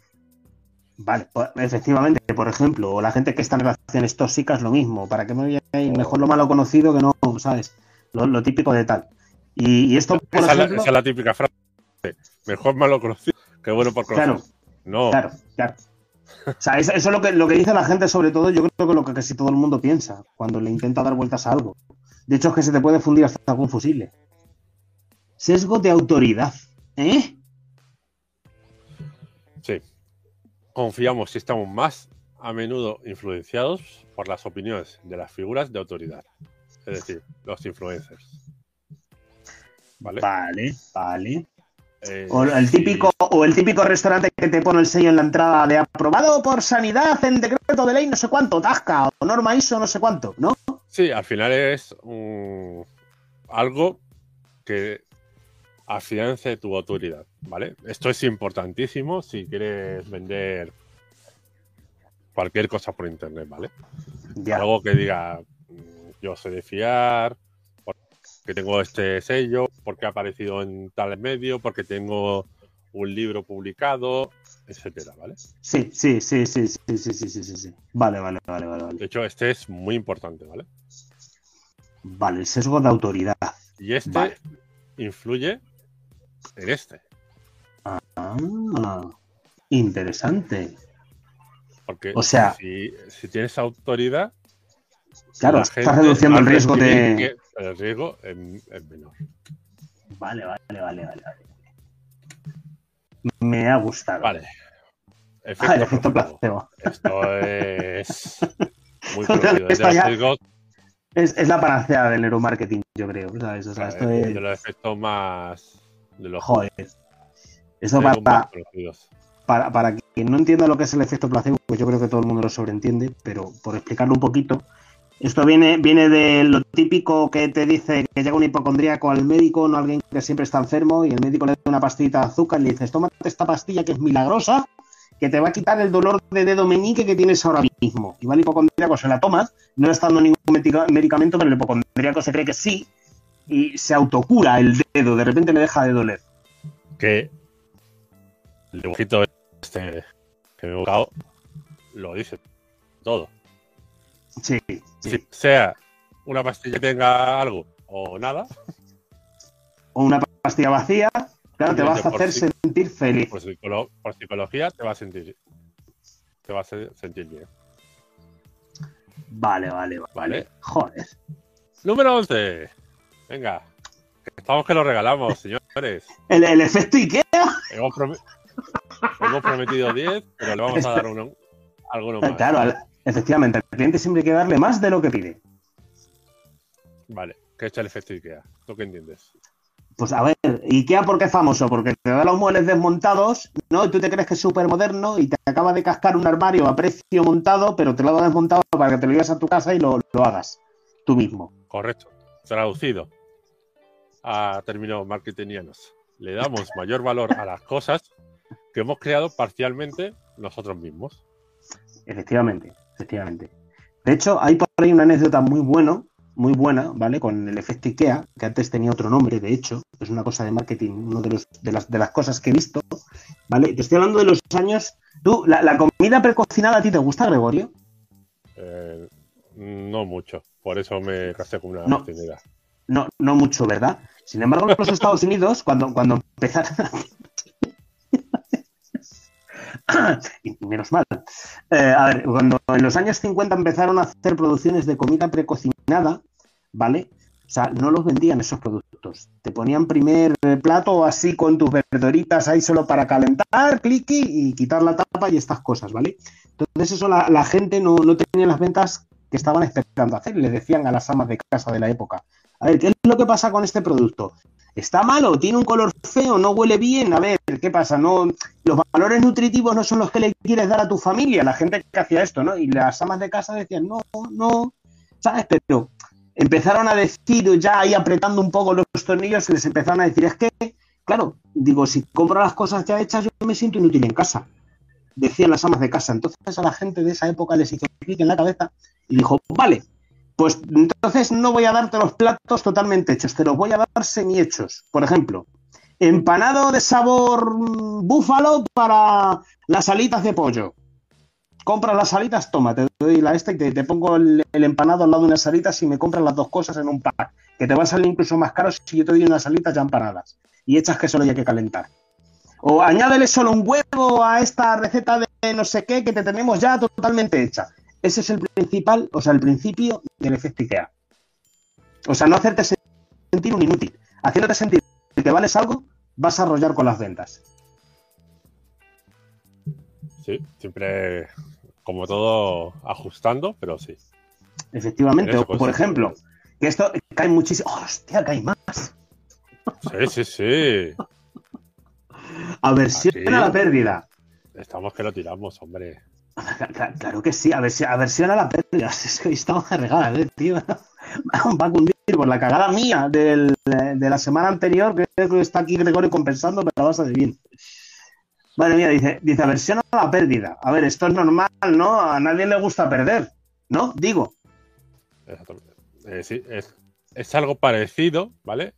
Vale, pues, efectivamente, por ejemplo, o la gente que está en relaciones tóxicas, lo mismo. ¿Para qué me voy a ir? Mejor lo malo conocido que no, ¿sabes? Lo, lo típico de tal. Y, y esto, por Esa, es la, ejemplo, esa es la típica frase. Mejor malo conocido que bueno por conocer. Claro. No, Claro, claro. O sea, eso, eso es lo que, lo que dice la gente, sobre todo, yo creo que lo que casi todo el mundo piensa cuando le intenta dar vueltas a algo. De hecho, es que se te puede fundir hasta algún fusible. Sesgo de autoridad. ¿Eh? sí. Confiamos y estamos más a menudo influenciados por las opiniones de las figuras de autoridad. Es decir, los influencers. ¿Vale? Vale, vale. Eh, O el típico, o el típico restaurante que te pone el sello en la entrada de aprobado por sanidad en decreto de ley no sé cuánto, tasca, o norma ISO no sé cuánto, ¿no? Sí, al final es un- algo que afiance tu autoridad, ¿vale? Esto es importantísimo si quieres vender cualquier cosa por internet, ¿vale? Ya. Algo que diga, mm, yo sé de fiar, porque tengo este sello, porque ha aparecido en tal medio, porque tengo un libro publicado, etcétera, ¿vale? Sí, sí, sí, sí, sí, sí, sí, sí, sí, sí. Vale, vale, vale, vale, vale. De hecho, este es muy importante, ¿vale? Vale, el sesgo de autoridad. Y este Vale. influye en este. Ah, interesante. Porque O sea- si, si tienes autoridad, Claro, la estás reduciendo el riesgo de. el riesgo es, es menor. Vale, vale, vale, vale, vale. Me ha gustado. Vale. Ah, el efecto placebo. Esto es muy O sea, conocido. Es de esto ya- Es, es la panacea del neuromarketing, yo creo. ¿sabes? O sea, esto es. de los efectos más. De los Joder. Riesgos para, conocidos. para, para quien no entienda lo que es el efecto placebo, pues yo creo que todo el mundo lo sobreentiende, pero por explicarlo un poquito, esto viene, viene de lo típico que te dice que llega un hipocondríaco al médico, no alguien que siempre está enfermo, y el médico le da una pastillita de azúcar y le dices, tómate esta pastilla que es milagrosa, que te va a quitar el dolor de dedo meñique que tienes ahora mismo. Y va el hipocondríaco, se la toma, no le está dando ningún medica- medicamento, pero el hipocondríaco se cree que sí, y se autocura el dedo, de repente le deja de doler. Que el dibujito este que he buscado lo dice todo. Sí, sea una pastilla que tenga algo o nada, o una pastilla vacía, claro, te vas a hacer sentir feliz. por, psicolo- por psicología te va a sentir te va a se- sentir bien. Vale, vale, vale. ¿Vale? Joder. Número 11. Venga. Estamos que lo regalamos, señores. El, el efecto Ikea. Hemos, hemos prometido 10, pero le vamos a dar uno, alguno más. Claro, al- efectivamente, al cliente siempre hay que darle más de lo que pide. Vale. ¿Qué es el efecto IKEA? ¿Tú qué entiendes? Pues a ver, Ikea, ¿por qué es famoso? Porque te da los muebles desmontados, ¿no? Y tú te crees que es súper moderno y te acaba de cascar un armario a precio montado, pero te lo ha desmontado para que te lo lleves a tu casa y lo, lo hagas tú mismo. Correcto. Traducido a términos marketingianos. Le damos mayor valor a las cosas que hemos creado parcialmente nosotros mismos. Efectivamente, efectivamente. De hecho, hay por ahí una anécdota muy bueno, muy buena, ¿vale? Con el efecto IKEA, que antes tenía otro nombre, de hecho, es una cosa de marketing, una de, los- de, las, de las cosas que he visto, ¿vale? Te estoy hablando de los años. ¿Tú, la, la comida precocinada a ti te gusta, Gregorio? Eh, no mucho. Por eso me casé con una No. No, no mucho, ¿verdad? Sin embargo, en los Estados Unidos, cuando, cuando empezaron. menos mal. Eh, a ver, cuando en los años 50 empezaron a hacer producciones de comida precocinada, ¿vale? O sea, no los vendían esos productos. Te ponían primer plato así con tus verduritas ahí solo para calentar, cliqui y quitar la tapa y estas cosas, ¿vale? Entonces eso la, la gente no, no tenía las ventas que estaban esperando hacer. Le decían a las amas de casa de la época, a ver, ¿qué es lo que pasa con este producto? ¿Está malo? ¿Tiene un color feo? ¿No huele bien? A ver, ¿qué pasa? No, los valores nutritivos no son los que le quieres dar a tu familia, la gente que hacía esto, ¿no? Y las amas de casa decían, no, no, ¿sabes? Pero empezaron a decir, ya ahí apretando un poco los tornillos, les empezaron a decir, es que, claro, digo, si compro las cosas ya hechas, yo me siento inútil en casa. Decían las amas de casa. Entonces a la gente de esa época les hizo clic en la cabeza y dijo, vale, pues entonces no voy a darte los platos totalmente hechos, te los voy a dar semi-hechos. Por ejemplo, empanado de sabor búfalo para las alitas de pollo. Compras las alitas, toma, te doy la esta y te, pongo el, el empanado al lado de unas alitas y me compras las dos cosas en un pack, que te va a salir incluso más caro si yo te doy unas alitas ya empanadas y echas que solo hay que calentar. O añádele solo un huevo a esta receta de no sé qué que te tenemos ya totalmente hecha. Ese es el principal, o sea, el principio del efecto IKEA. O sea, no hacerte sentir un inútil. Haciéndote sentir que vales algo, vas a arrollar con las ventas. Sí, siempre, como todo, ajustando, pero sí. Efectivamente. O, por ejemplo, que esto cae muchísimo. ¡Oh, ¡Hostia, cae más! Sí, sí, sí. Aversión ¿Ah, sí? a la pérdida. Estamos que lo tiramos, hombre. Cla- cla- Claro que sí, aversión, aversión a la pérdida. Es que hoy estamos regadas, eh, tío. Va a cundir por la cagada mía del- de la semana anterior. Creo que está aquí Gregorio compensando, pero vas a bien. Madre mía, dice, dice aversión a la pérdida. A ver, esto es normal, ¿no? A nadie le gusta perder, ¿no? Digo. Exactamente. Eh, es, es algo parecido, ¿vale?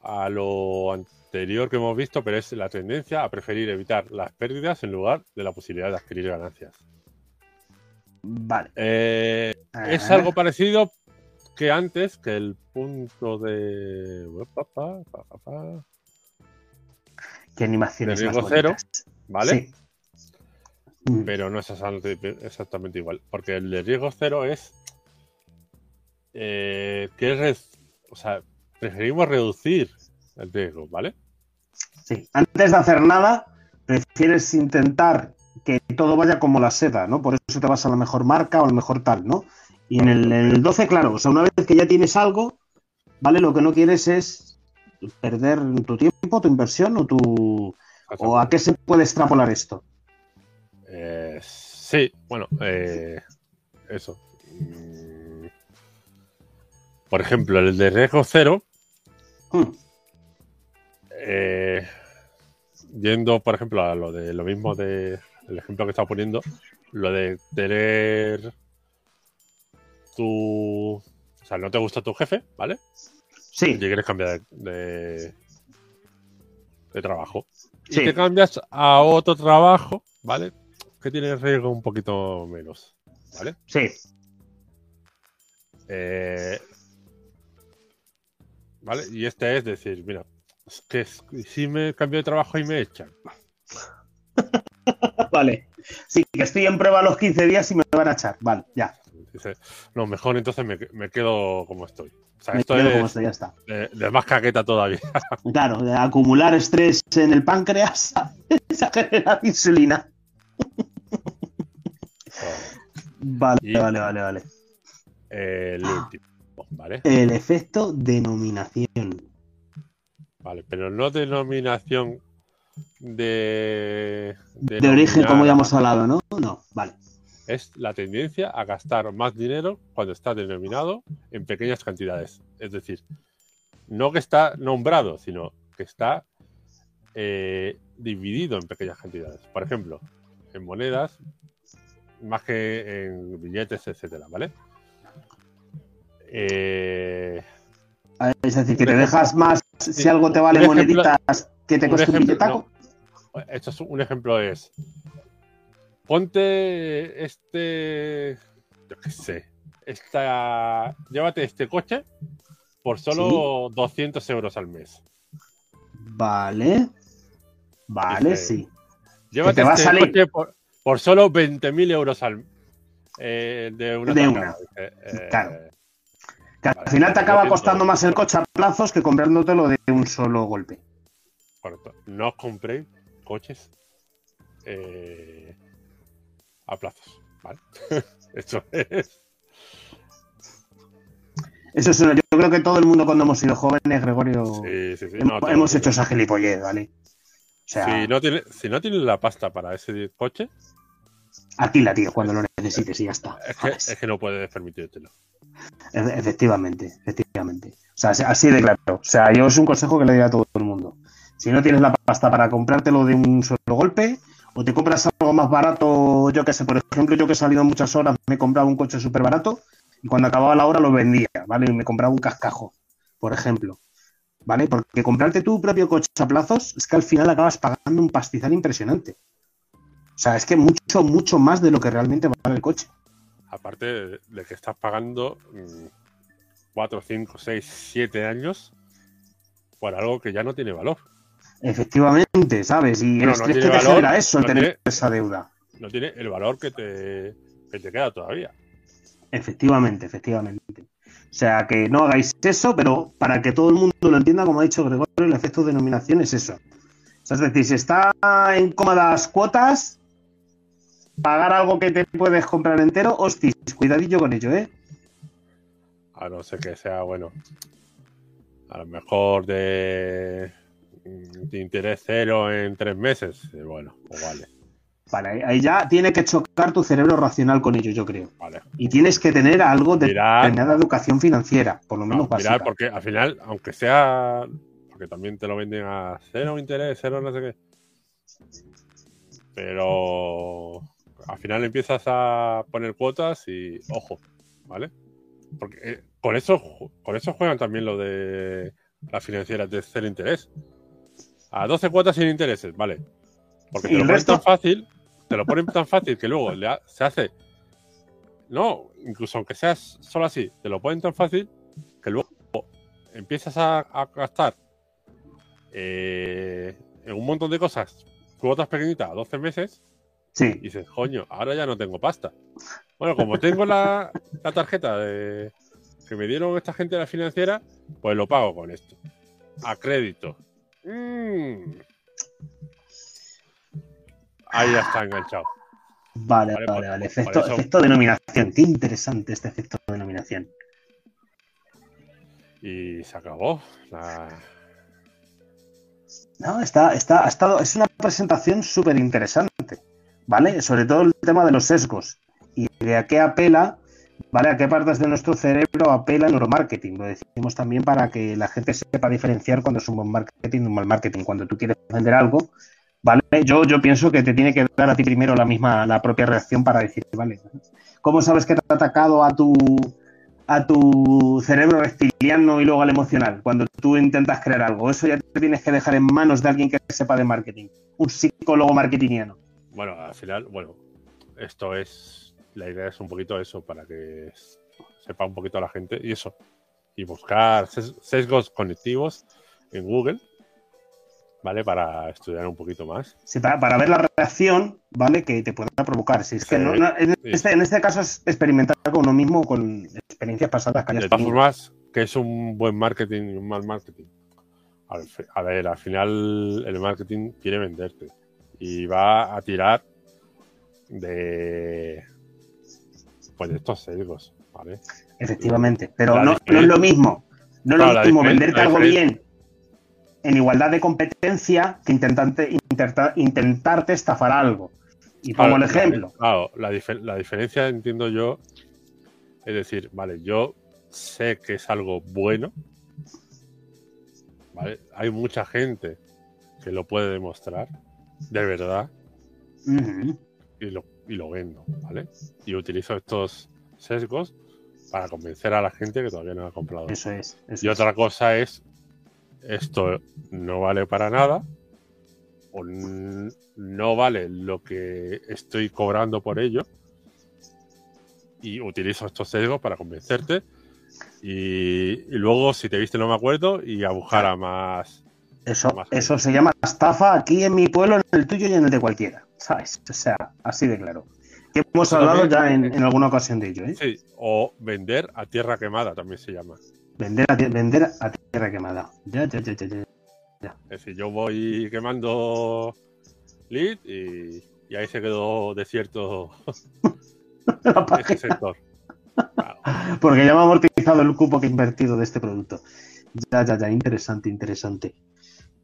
A lo anterior que hemos visto, pero es la tendencia a preferir evitar las pérdidas en lugar de la posibilidad de adquirir ganancias. Vale. Eh, es algo parecido que antes, que el punto de. pa, pa, pa, Qué animaciones De más riesgo cero. ¿Vale? Sí. Mm. Pero no es exactamente, igual. Porque el de riesgo cero es. eh, que es. o sea, preferimos reducir el riesgo, ¿vale? Sí, antes de hacer nada, prefieres intentar que todo vaya como la seda, ¿no? Por eso te vas a la mejor marca o al mejor tal, ¿no? Y en el, el 12, claro, o sea, una vez que ya tienes algo, ¿vale? Lo que no quieres es perder tu tiempo, tu inversión o tu... ¿O a qué se puede extrapolar esto? Eh, sí, bueno, eh, eso. Mm, Por ejemplo, el de riesgo cero, Hmm, eh, yendo, por ejemplo, a lo de lo mismo de el ejemplo que estaba poniendo, lo de tener tu. O sea, no te gusta tu jefe, ¿vale? Y Sí, quieres cambiar de, de, de trabajo. Sí. Y te cambias a otro trabajo, ¿vale? Que tiene riesgo un poquito menos, ¿vale? sí, Eh, ¿Vale? Y este es decir, mira, que si me cambio de trabajo y me echan. vale. Sí, que estoy en prueba los 15 días y me van a echar. Vale, ya. Dice, no, mejor entonces me, me quedo como estoy. O sea, Me esto quedo es como estoy, ya está. de, de más caqueta todavía. Claro, de acumular estrés en el páncreas a generar insulina. Vale, Y- vale, vale, vale. el último, ¿vale? El efecto denominación. Vale, pero no denominación de... De origen, como ya hemos hablado, ¿no? No, vale. Es la tendencia a gastar más dinero cuando está denominado en pequeñas cantidades. Es decir, no que está nombrado, sino que está eh, dividido en pequeñas cantidades. Por ejemplo, en monedas, más que en billetes, etcétera, ¿vale? Eh, Es decir, que te dejas más si sí, algo te vale un ejemplo- moneditas que te un cuesta un ejemplo, billetaco. no. Esto es un ejemplo es. Ponte este. Yo qué sé. Esta. Llévate este coche por solo 200 euros al mes. Vale. Vale, sí. Llévate te va a este salir- coche por, por solo 20.000 euros al eh, de una. De una. Dice, eh, Claro. Que al final te acaba costando más el coche a plazos que comprándotelo de un solo golpe. Correcto. No os compréis coches eh, a plazos. ¿Vale? Eso es. Eso es una- yo creo que todo el mundo cuando hemos sido jóvenes, Gregorio, Sí, sí, sí. hemos, No, hecho esa gilipollez, ¿vale? O sea, Si no, tiene, si no tienes la pasta para ese coche, alquila, tío, cuando lo necesites y ya está. es que, es que no puedes permitírtelo. Efectivamente, efectivamente. O sea, así de claro. O sea, yo es un consejo que le doy a todo el mundo. Si no tienes la pasta para comprártelo de un solo golpe, o te compras algo más barato, yo que sé, por ejemplo, yo que he salido muchas horas, me he comprado un coche súper barato y cuando acababa la hora lo vendía, ¿vale? Y me compraba un cascajo, por ejemplo. ¿Vale? Porque comprarte tu propio coche a plazos es que al final acabas pagando un pastizal impresionante. O sea, es que mucho, mucho más de lo que realmente vale el coche. Aparte de, de que estás pagando 4, 5, 6, 7 años por algo que ya no tiene valor. Efectivamente, ¿sabes? Y el no estrés que te valor, genera eso, el no tener tiene- esa deuda. No tiene el valor que te, que te queda todavía. Efectivamente, efectivamente. O sea, que no hagáis eso, pero para que todo el mundo lo entienda, como ha dicho Gregorio, el efecto de denominación es eso. O sea, es decir, si está en cómodas cuotas, pagar algo que te puedes comprar entero, hostis, cuidadillo con ello, ¿eh? A no ser que sea, bueno, a lo mejor de, de interés cero en tres meses. eh, Bueno, pues vale, Vale, ahí- ya tiene que chocar tu cerebro racional con ello, yo creo. vale. Y tienes que tener algo de Mirar. determinada educación financiera, por lo No, menos básica. mirar, porque al final, aunque sea. Porque también te lo venden a cero interés, cero no sé qué. Pero al final empiezas a poner cuotas y ojo, ¿vale? Porque eh, con eso, con eso juegan también lo de las financieras de cero interés. A 12 cuotas sin intereses, ¿vale? Porque ¿Y te lo ponen resto? tan fácil, te lo ponen tan fácil que luego ha- se hace. No, incluso aunque seas solo así, te lo ponen tan fácil que luego empiezas a, a gastar eh, en un montón de cosas, cuotas pequeñitas a 12 meses, Sí, y dices, coño, ahora ya no tengo pasta. Bueno, como tengo la, la tarjeta de, que me dieron esta gente de la financiera, pues lo pago con esto. A crédito. Mm. Ahí ya está enganchado. vale, Vale, vale, Efecto, eso- efecto denominación. Qué interesante este efecto de denominación. Y se acabó. La... No, está, está, ha estado, es una presentación súper interesante, ¿vale? Sobre todo el tema de los sesgos y de a qué apela, ¿vale? A qué partes de nuestro cerebro apela el neuromarketing. Lo decimos también para que la gente sepa diferenciar cuando es un buen marketing y un mal marketing. Cuando tú quieres vender algo, ¿vale? Yo, yo pienso que te tiene que dar a ti primero la misma, la propia reacción para decir, ¿vale? ¿Cómo sabes que te ha atacado a tu, a tu cerebro reptiliano y luego al emocional cuando tú intentas crear algo. Eso ya te tienes que dejar en manos de alguien que sepa de marketing, un psicólogo marketingiano. Bueno, al final, bueno, esto es. La idea es un poquito eso, para que sepa un poquito la gente. Y eso. Y buscar ses- sesgos cognitivos en Google. ¿vale? Para estudiar un poquito más. Sí, para, para ver la reacción, ¿vale? Que te pueda provocar. Si es que Sí, no- no- en, sí. este, en este caso es experimentar con uno mismo con experiencias pasadas que hayas De todas tenido. formas, que es un buen marketing y un mal marketing. A ver, al final el marketing quiere venderte y va a tirar de pues de estos sesgos, ¿vale? Efectivamente, pero La no, no es lo mismo. No es Claro, lo mismo venderte algo bien en igualdad de competencia que intentarte, intenta- intentarte estafar algo. Y pongo Claro, el ejemplo. La, claro, la, difer- la diferencia entiendo yo, es decir, vale, yo sé que es algo bueno, ¿vale? Hay mucha gente que lo puede demostrar, de verdad, y lo, y lo vendo, ¿vale? Y utilizo estos sesgos para convencer a la gente que todavía no ha comprado. Eso es. eso Y es. otra cosa es, esto no vale para nada, o no vale lo que estoy cobrando por ello, y utilizo estos sesgos para convencerte, y, y luego, si te viste, no me acuerdo, y a buscar a más... Eso, eso se llama estafa aquí en mi pueblo, en el tuyo y en el de cualquiera. ¿Sabes? O sea, así de claro. Que hemos Eso hablado también- ya en, en alguna ocasión de ello, ¿eh? Sí, o vender a tierra quemada también se llama. Vender a, vender a tierra quemada. Ya, ya, ya, ya, ya. Es decir, yo voy quemando lead y, y ahí se quedó desierto La ese sector. Claro. Porque ya me ha amortizado el cupo que he invertido de este producto. Ya, ya, ya, interesante, interesante.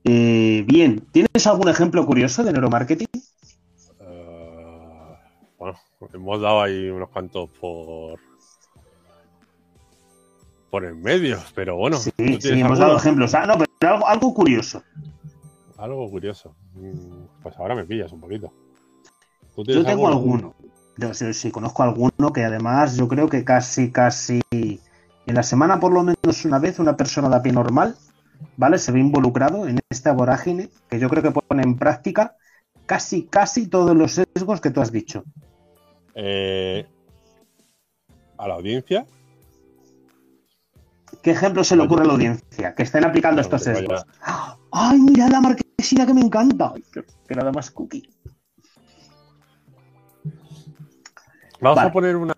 Eh, bien, ¿tienes algún ejemplo curioso de neuromarketing? Eh, bueno, hemos dado ahí unos cuantos por por en medio, pero bueno, sí, ¿tú sí, hemos dado ejemplos. Ah, no, pero algo, algo curioso. algo curioso. Mm, Pues ahora me pillas un poquito. ¿Tú Yo tengo alguno. Yo sí, sí, conozco alguno que además yo creo que casi, casi en la semana por lo menos una vez una persona de a pie normal, ¿vale? Se ve involucrado en esta vorágine que yo creo que pone en práctica casi, casi todos los sesgos que tú has dicho. Eh, a la audiencia, ¿Qué ejemplo se le ocurre a la audiencia que estén aplicando estos que sesgos? ¡Ay, mira la marquesina que me encanta! Ay, qué nada más cookie. vamos Vale. a poner una,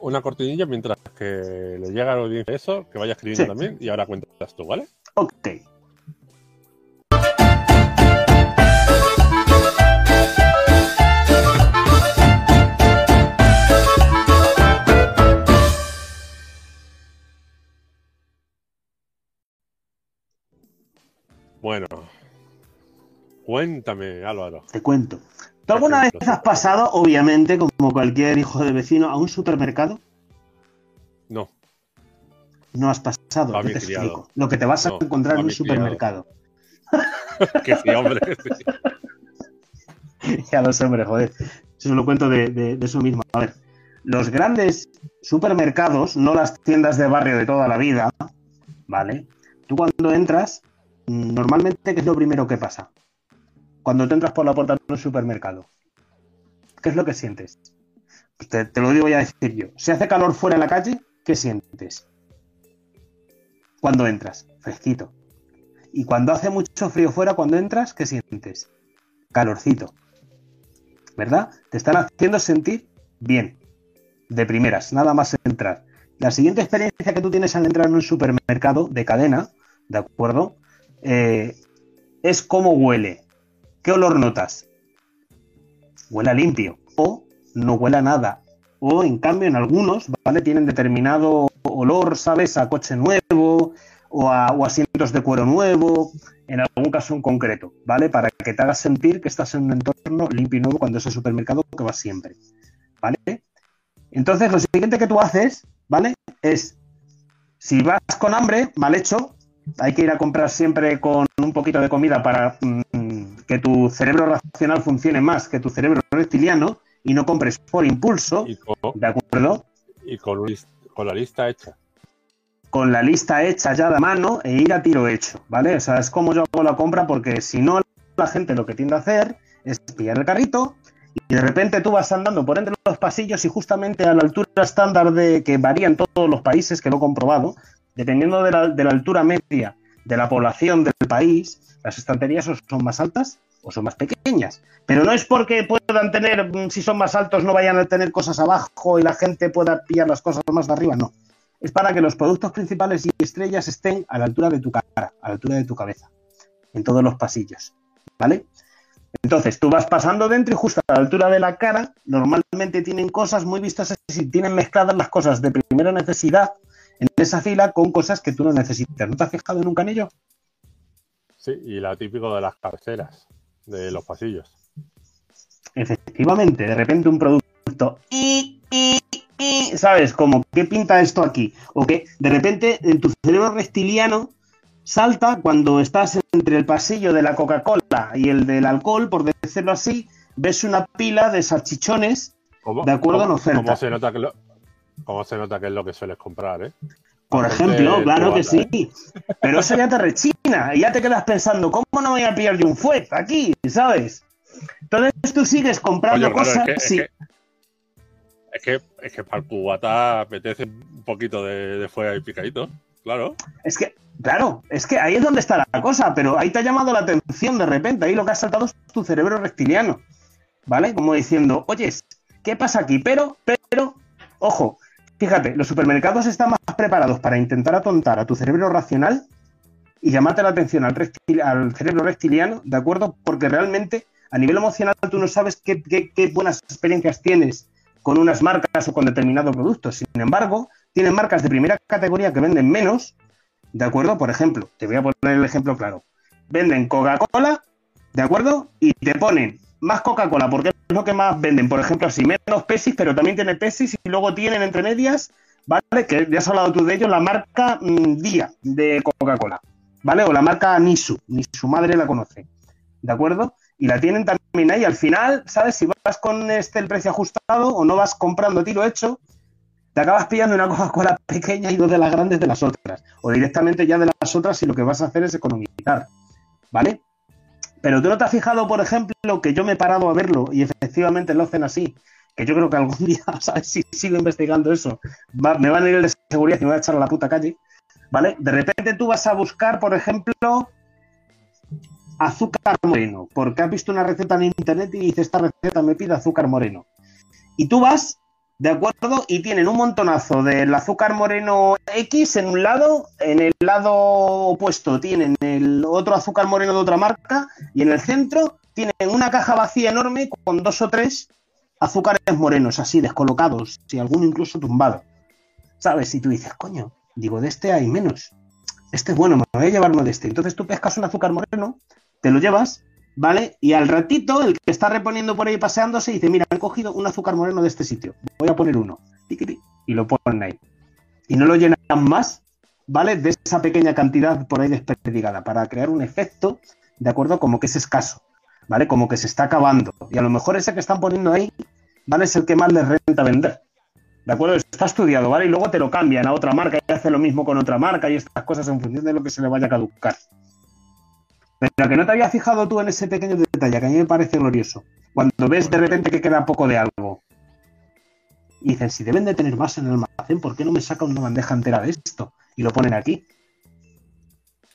una cortinilla mientras que le llega a la audiencia eso, que vaya escribiendo Sí. también y ahora cuentas tú, ¿vale? Ok. Bueno, cuéntame, Álvaro. Te cuento. ¿Tú alguna vez has pasado, obviamente, como cualquier hijo de vecino, a un supermercado? No, No has pasado, yo te criado. explico. Lo que te vas a No, encontrar en un supermercado. que sí, hombre. sí. ya lo sé, hombre, joder. Eso lo cuento de, de- de eso mismo. A ver, los grandes supermercados, no las tiendas de barrio de toda la vida, ¿vale? Tú cuando entras, mm, normalmente, ¿qué es lo primero que pasa? Cuando te entras por la puerta de un supermercado, ¿qué es lo que sientes? Pues te, lo digo ya a decir yo. Si hace calor fuera en la calle, ¿qué sientes? Cuando entras, fresquito. Y cuando hace mucho frío fuera, cuando entras, ¿qué sientes? Calorcito. ¿Verdad? Te están haciendo sentir bien. De primeras, nada más entrar. La siguiente experiencia que tú tienes al entrar en un supermercado de cadena, ¿de acuerdo? Eh, es cómo huele. ¿Qué olor notas? Huele a limpio. O no huele a nada. O en cambio, en algunos, ¿vale? Tienen determinado olor, ¿sabes? A coche nuevo o a, asientos de cuero nuevo, en algún caso en concreto, ¿vale? Para que te hagas sentir que estás en un entorno limpio y nuevo cuando es el supermercado que vas siempre, ¿vale? Entonces, lo siguiente que tú haces, ¿vale? Es, si vas con hambre, mal hecho, hay que ir a comprar siempre con un poquito de comida para mm, que tu cerebro racional funcione más que tu cerebro reptiliano y no compres por impulso, con, ¿de acuerdo? y con, un list- con la lista hecha. con la lista hecha ya de mano e ir a tiro hecho, ¿vale? O sea, es como yo hago la compra porque si no, la gente lo que tiende a hacer es pillar el carrito y de repente tú vas andando por entre los pasillos y justamente a la altura estándar de que varía en todos los países, que lo he comprobado, dependiendo de la, de la altura media de la población del país, las estanterías son más altas o son más pequeñas. Pero no es porque puedan tener, mm, si son más altos, no vayan a tener cosas abajo y la gente pueda pillar las cosas más de arriba, no. Es para que los productos principales y estrellas estén a la altura de tu cara, a la altura de tu cabeza, en todos los pasillos. ¿Vale? Entonces, tú vas pasando dentro y justo a la altura de la cara, normalmente tienen cosas muy vistosas y tienen mezcladas las cosas de primera necesidad en esa fila con cosas que tú no necesitas. ¿No te has fijado nunca en ello? Sí, y la típico de las cabeceras de los pasillos. Efectivamente, de repente un producto y, y, y, ¿sabes? Como, ¿qué pinta esto aquí? O que de repente en tu cerebro reptiliano salta cuando estás entre el pasillo de la Coca-Cola y el del alcohol, por decirlo así, ves una pila de salchichones de acuerdo en oferta. ¿cómo se, nota que lo, ¿Cómo se nota que es lo que sueles comprar, eh? Por ejemplo, claro que sí. ¿eh? Pero eso ya te rechina y ya te quedas pensando, ¿cómo no voy a pillar de un fuet aquí? ¿Sabes? Entonces tú sigues comprando cosas. Es que, es, que, es, que, para el cubata apetece un poquito de, de fuet ahí picadito, claro. Es que, claro, es que ahí es donde está la cosa, pero ahí te ha llamado la atención de repente. Ahí lo que ha saltado es tu cerebro reptiliano. ¿Vale? Como diciendo, oye, ¿qué pasa aquí? Pero, pero, ojo, Fíjate, los supermercados están más preparados para intentar atontar a tu cerebro racional y llamarte la atención al, cerebro reptiliano, ¿de acuerdo? Porque realmente a nivel emocional tú no sabes qué, buenas experiencias tienes con unas marcas o con determinados productos. Sin embargo, tienen marcas de primera categoría que venden menos, ¿de acuerdo? Por ejemplo, te voy a poner el ejemplo claro. Venden Coca-Cola, ¿de acuerdo? Y te ponen más Coca-Cola, porque es lo que más venden. Por ejemplo, así menos Pesis, pero también tiene Pesis y luego tienen entre medias, ¿vale? Que ya has hablado tú de ellos, la marca mm, Día de Coca-Cola, ¿vale? O la marca Nisu, ni su madre la conoce, ¿de acuerdo? Y la tienen también ahí. Al final, ¿sabes? Si vas con este el precio ajustado o no vas comprando tiro hecho, te acabas pillando una Coca-Cola pequeña y dos de las grandes de las otras. O directamente ya de las otras y lo que vas a hacer es economizar, ¿vale? Pero tú no te has fijado, por ejemplo, que yo me he parado a verlo y efectivamente lo hacen así. Que yo creo que algún día, ¿sabes? Si sigo investigando eso, me van a ir el de seguridad y me voy a echar a la puta calle. ¿Vale? De repente tú vas a buscar, por ejemplo, azúcar moreno, porque has visto una receta en internet y dices, esta receta me pide azúcar moreno. Y tú vas ¿de acuerdo? Y tienen un montonazo del azúcar moreno X en un lado, en el lado opuesto tienen el otro azúcar moreno de otra marca y en el centro tienen una caja vacía enorme con dos o tres azúcares morenos, así descolocados, y alguno incluso tumbado. ¿Sabes? Y tú dices, coño, digo, de este hay menos. Este es bueno, me voy a llevarme de este. Entonces tú pescas un azúcar moreno, te lo llevas ¿vale? Y al ratito, el que está reponiendo por ahí paseándose dice, mira, han cogido un azúcar moreno de este sitio, voy a poner uno, y lo ponen ahí. Y no lo llenan más, ¿vale? De esa pequeña cantidad por ahí desperdigada, para crear un efecto, ¿de acuerdo? Como que es escaso, ¿vale? Como que se está acabando. Y a lo mejor ese que están poniendo ahí, ¿vale? Es el que más les renta vender. ¿De acuerdo? Está estudiado, ¿vale? Y luego te lo cambian a otra marca y hace lo mismo con otra marca y estas cosas en función de lo que se le vaya a caducar. Pero que no te había fijado tú en ese pequeño detalle, que a mí me parece glorioso. Cuando ves de repente que queda poco de algo. Y dicen, si deben de tener más en el almacén, ¿por qué no me sacan una bandeja entera de esto? Y lo ponen aquí.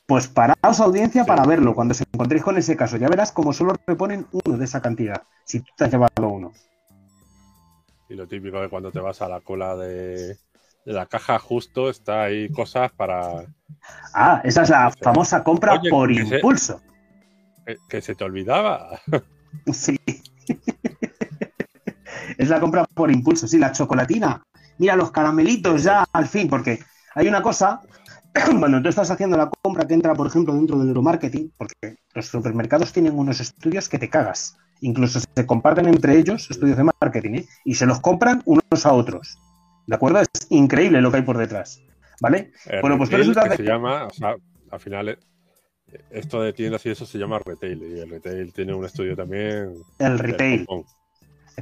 Pues paraos audiencia para verlo. Cuando se encontréis con ese caso, ya verás como solo reponen uno de esa cantidad. Si tú te has llevado uno. Y lo típico de cuando te vas a la cola de, la caja justo está ahí cosas para... Ah, esa es la famosa compra por impulso. que se te olvidaba. Sí. es la compra por impulso, sí, la chocolatina. Mira los caramelitos ya al fin, porque hay una cosa, cuando tú estás haciendo la compra que entra, por ejemplo, dentro del neuromarketing, porque los supermercados tienen unos estudios que te cagas. Incluso se comparten entre ellos estudios de marketing ¿eh? y se los compran unos a otros. ¿De acuerdo? Es increíble lo que hay por detrás. ¿Vale? bueno, pues resulta que se llama, o sea, al final eh, esto de tiendas y eso se llama retail y el retail tiene un estudio también. El retail.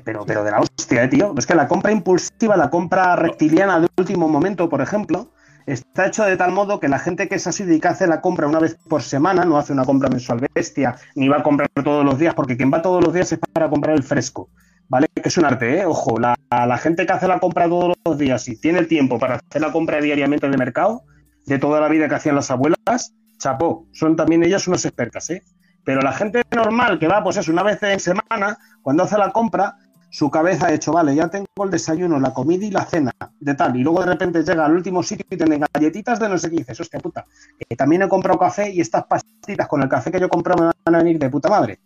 Pero, pero de la hostia, eh, tío. Es que la compra impulsiva, la compra reptiliana de último momento, por ejemplo, está hecho de tal modo que la gente que es así y que hace la compra una vez por semana, no hace una compra mensual bestia, ni va a comprar todos los días, porque quien va todos los días es para comprar el fresco. ¿Vale? Que es un arte, ¿eh? Ojo, la, la, gente que hace la compra todos los días y tiene el tiempo para hacer la compra diariamente de mercado, de toda la vida que hacían las abuelas, chapó, son también ellas unas expertas, ¿eh? Pero la gente normal que va, pues es una vez en semana, cuando hace la compra, su cabeza ha hecho, vale, ya tengo el desayuno, la comida y la cena, de tal, y luego de repente llega al último sitio y tienen galletitas de no sé qué, y dices, hostia puta, que también he comprado café y estas pastitas con el café que yo he comprado me van a venir de puta madre.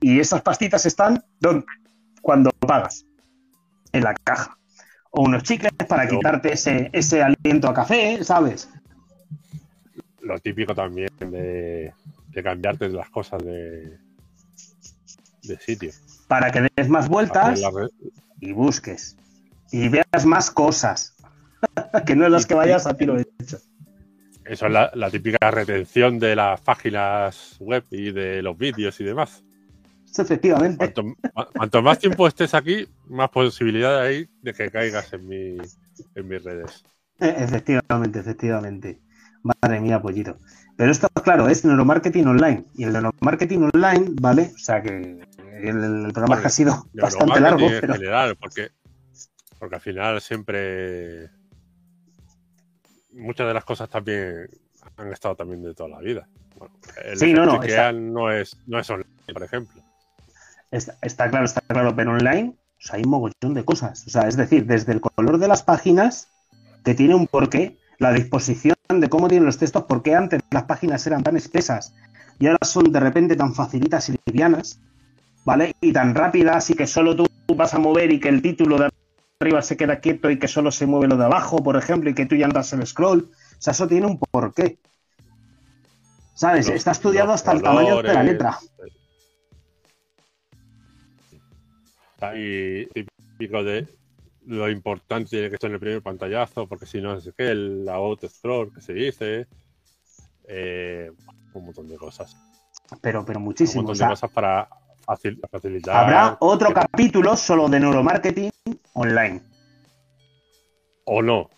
Y esas pastitas están cuando pagas, en la caja. O unos chicles para quitarte ese, ese aliento a café, ¿sabes? Lo típico también de, de cambiarte las cosas de, de sitio para que des más vueltas y busques y veas más cosas que no es las que vayas a tiro hecho. Eso es la, típica retención de las páginas web y de los vídeos y demás. Efectivamente. Cuanto, más tiempo estés aquí, más posibilidad hay de que caigas en, mi, en mis redes. E, efectivamente, efectivamente. Madre mía, pollito. Pero esto, claro, es neuromarketing online. Y el neuromarketing online, ¿vale? O sea que el, programa ha sido bastante largo. En general, porque, porque al final siempre muchas de las cosas también han estado también de toda la vida. el sí, no, no, no es, no es online, por ejemplo. Está, claro, está claro, pero online hay un mogollón de cosas. O sea, es decir, desde el color de las páginas, que tiene un porqué, la disposición de cómo tienen los textos, porque antes las páginas eran tan espesas y ahora son de repente tan facilitas y livianas, ¿vale? Y tan rápidas y que solo tú vas a mover y que el título de arriba se queda quieto y que solo se mueve lo de abajo, por ejemplo, y que tú ya andas el scroll. O sea, eso tiene un porqué. ¿Sabes? Está estudiado hasta el tamaño de la letra. Y típico de lo importante de que esté en el primer pantallazo, porque si no, es que el auto scroll que se dice. Eh, un montón de cosas. Pero, pero muchísimo. Un montón de cosas para Habrá otro capítulo solo de neuromarketing online. O no.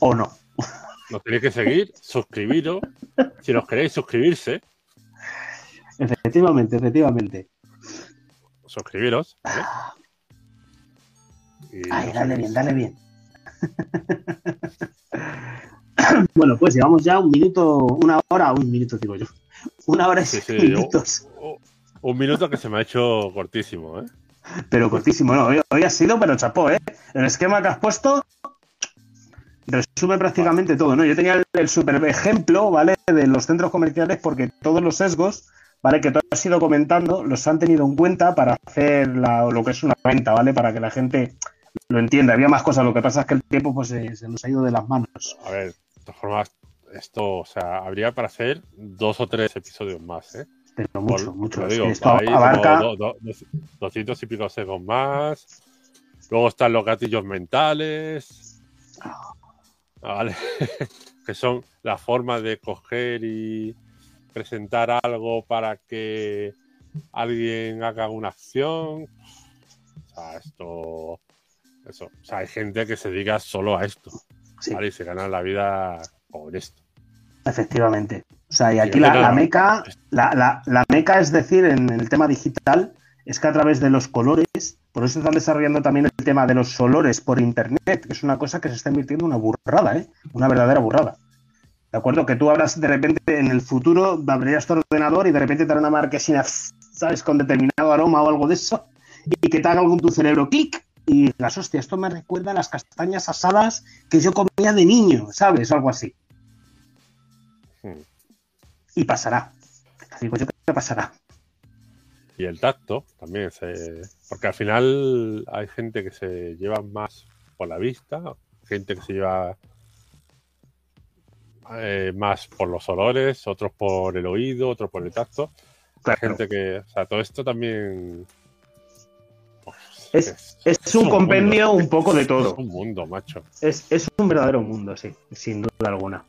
O no. Nos tenéis que seguir, suscribiros. Si nos queréis suscribirse. Efectivamente, efectivamente. Suscribiros. Ay, dale bien, dale bien. bueno, pues llevamos ya un minuto, una hora, un minuto digo yo. Una hora y sí, minutos. Un minuto que se me ha hecho cortísimo, ¿eh? Pero cortísimo, no. Hoy, ha sido, pero chapó, ¿eh? El esquema que has puesto resume prácticamente todo, ¿no? Yo tenía el, super ejemplo, ¿vale? De los centros comerciales porque todos los sesgos, ¿vale? Que tú has ido comentando, los han tenido en cuenta para hacer lo que es una venta, ¿vale? Para que la gente lo entienda. Había más cosas, lo que pasa es que el tiempo pues se, se nos ha ido de las manos. A ver, de todas formas, esto, o sea, habría para hacer dos o tres episodios más, ¿eh? pero mucho, mucho. Digo, esto abarca... 200 y pico segundos más. Luego están los gatillos mentales. Ah, vale. que son la forma de coger y presentar algo para que alguien haga una acción. O sea, esto. Eso. O sea, hay gente que se dedica solo a esto. ¿vale? Y se gana la vida con esto. Efectivamente. O sea, y aquí la, meca, la, meca es decir, en el tema digital, es que a través de los colores, por eso están desarrollando también el tema de los olores por internet, que es una cosa que se está invirtiendo una burrada, ¿eh? Una verdadera burrada. ¿De acuerdo? Que tú hablas de repente en el futuro, abrirías tu ordenador y de repente te hará una marquesina, ¿sabes? Con determinado aroma o algo de eso, y que te haga algo en tu cerebro clic y las hostia, esto me recuerda a las castañas asadas que yo comía de niño, ¿sabes? O algo así. Hmm y pasará. Digo yo que pasará. Y el tacto también, se... porque al final hay gente que se lleva más por la vista, gente que se lleva eh, más por los olores, otros por el oído, otros por el tacto. Hay gente que, o sea, todo esto también es, es, un, compendio un poco de todo. Es un mundo, macho. Es, es, un verdadero mundo, sí, sin duda alguna.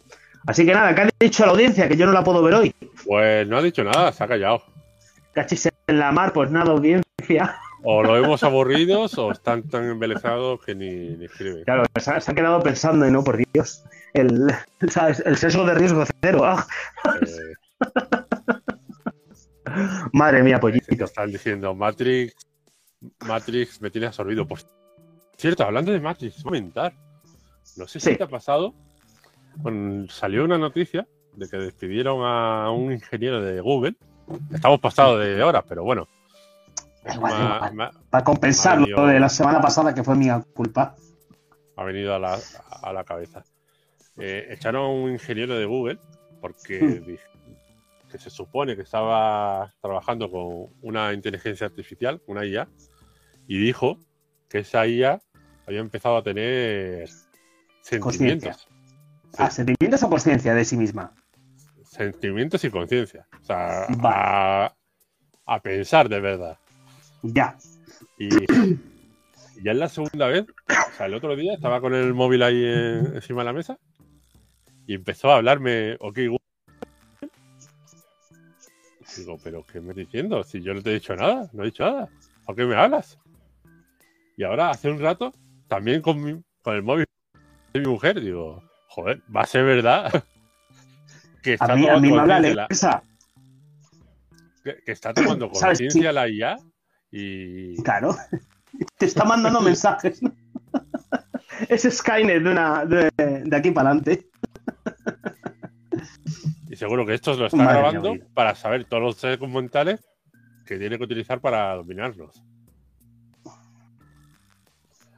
Así que nada, ¿qué ha dicho la audiencia? Que yo no la puedo ver hoy. Pues no ha dicho nada, se ha callado. Cachis en la mar, pues nada, audiencia. O lo hemos aburridos o están tan embelezados que ni, escriben. Claro, se, han quedado pensando y no, por Dios. El, ¿sabes? el sesgo de riesgo cero. Ah. Eh. Madre mía, pollito. Están diciendo Matrix. Matrix me tiene absorbido. Pues cierto, hablando de Matrix, comentar. No sé si te ha pasado salió una noticia de que despidieron a un ingeniero de Google. Estamos pasados de horas, pero bueno. Para compensar lo de la semana pasada que fue mi culpa. Ha venido a la, a la cabeza. Eh, echaron a un ingeniero de Google porque hmm. que se supone que estaba trabajando con una inteligencia artificial, una IA, y dijo que esa IA había empezado a tener sentimientos. ¿Ah, sentimientos o conciencia de sí misma? Sentimientos y conciencia. O sea, a, pensar de verdad. Ya. Y, ya es la segunda vez, o sea, el otro día estaba con el móvil ahí encima de la mesa y empezó a hablarme, ok, Digo, pero ¿qué me estás diciendo? Si yo no te he dicho nada, no he dicho nada. ¿Por qué me hablas? Y ahora, hace un rato, también con, con el móvil de mi mujer, digo, joder, va a ser verdad que está tomando la... que, está tomando conciencia la IA y... Claro, te está mandando mensajes. es Skynet de, una, de, de aquí para adelante. Y seguro que esto lo está grabando para saber todos los seres mentales que tiene que utilizar para dominarnos.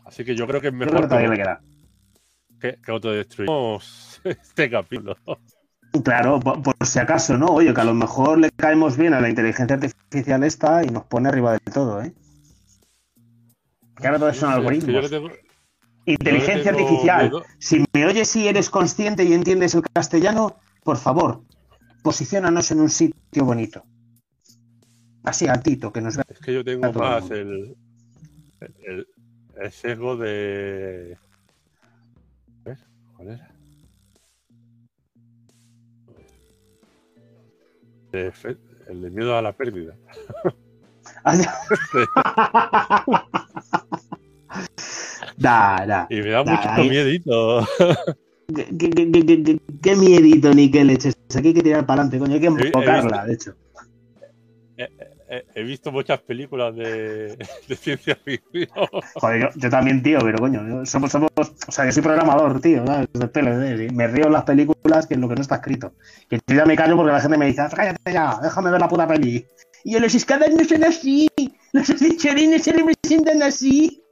Así que yo creo que es mejor que, que, autodestruimos este capítulo. Claro, por, si acaso, ¿no? Oye, que a lo mejor le caemos bien a la inteligencia artificial esta y nos pone arriba de todo, ¿eh? Que ahora todo son algoritmos. Inteligencia artificial. Si me oyes y eres consciente y entiendes el castellano, por favor, posicionanos en un sitio bonito. Así, altito, que nos vea. Es que yo tengo más el, el, el, sesgo de. ¿Ves? ¿Cuál era? El de miedo a la pérdida. da, da, y me da mucho miedito. ¿Qué, miedito ni qué leches. Aquí hay que tirar para adelante, coño. Hay que enfocarla, de hecho. He, visto muchas películas de, ciencia ficción. Joder, yo, también, tío, pero coño, somos, somos, o sea, yo soy programador, tío, ¿sabes? PLD, me río en las películas que en lo que no está escrito. Que yo ya me porque la gente me dice, cállate ya, déjame ver la puta peli. Y yo, los escadas no son así, los no se representan así.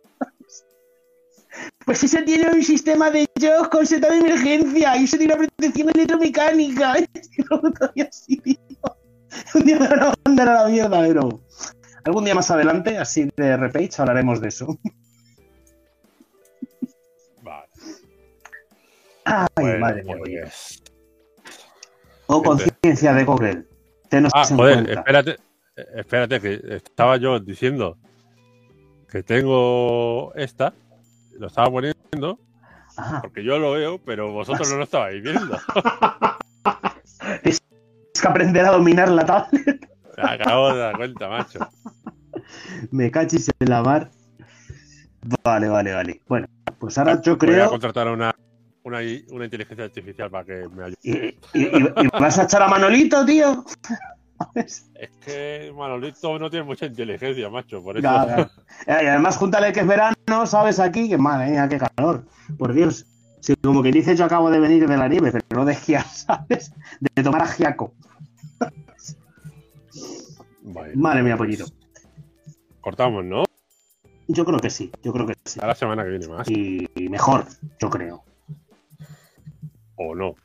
Pues ese tiene un sistema de shock con seta de emergencia y eso tiene una protección electromecánica. Un día me van a mandar a la mierda, pero. Algún día más adelante, así de repage, hablaremos de eso. Vale. Ay, madre mía. Pues... O conciencia de Google. Tenos ah, joder, espérate, espérate, que estaba yo diciendo que tengo esta lo estaba poniendo porque yo lo veo, pero vosotros no lo estabais viendo. que aprender a dominar la tablet. acabo de dar cuenta, macho. Me cachis en la mar. Vale, vale, vale. Bueno, pues ahora yo creo. Voy a contratar a una, una, una inteligencia artificial para que me ayude. ¿Y, y vas a echar a Manolito, tío? Es que Manolito no tiene mucha inteligencia, macho, por eso. Y además, júntale que es verano, ¿sabes? Aquí, que madre mía, qué calor. Por Dios. Si como que dice, yo acabo de venir de la nieve, pero no de esquiar, ¿sabes? De tomar ajiaco. madre mía, pollito. Cortamos, ¿no? Yo creo que sí, yo creo que sí. A la semana que viene más. Y mejor, yo creo. O no,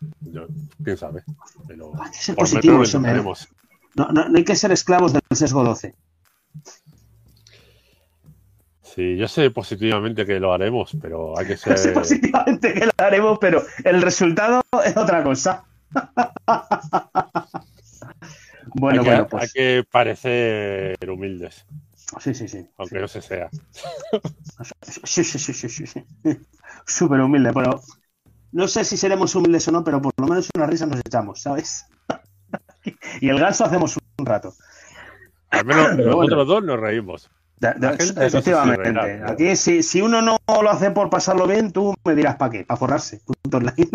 quién sabe. Pero hay que ser positivo, eso no, no, hay que ser esclavos del sesgo 12. Sí, yo sé positivamente que lo haremos, pero hay que ser. sé positivamente que lo haremos, pero el resultado es otra cosa. bueno, bueno, pues. Hay que parecer humildes. Sí, sí, sí. Aunque no se sea. Sí, sí, sí, sí, sí. Súper humilde, pero no sé si seremos humildes o no, pero por lo menos una risa nos echamos, ¿sabes? y el ganso hacemos un rato. Al menos nosotros dos nos reímos. Efectivamente. Aquí, si, si, uno no lo hace por pasarlo bien, tú me dirás para qué, para forrarse. Punto online.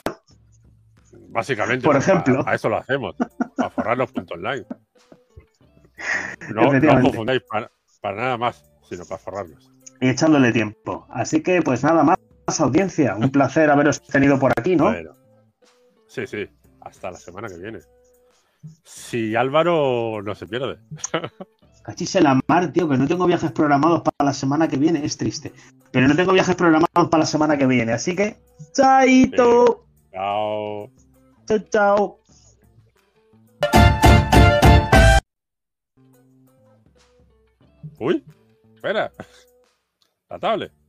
Básicamente. Por ejemplo. A, eso lo hacemos. Para forrar los puntos online. No, no confundáis para, nada más, sino para forrarlos. Y echándole tiempo. Así que, pues nada más, audiencia. Un placer haberos tenido por aquí, ¿no? Sí, sí. hasta la semana que viene. Si Álvaro no se pierde. Cachis la mar, tío, que no tengo viajes programados para la semana que viene. Es triste. Pero no tengo viajes programados para la semana que viene. Así que, chaito. Chao. Chao, chao. Uy, espera. La tablet.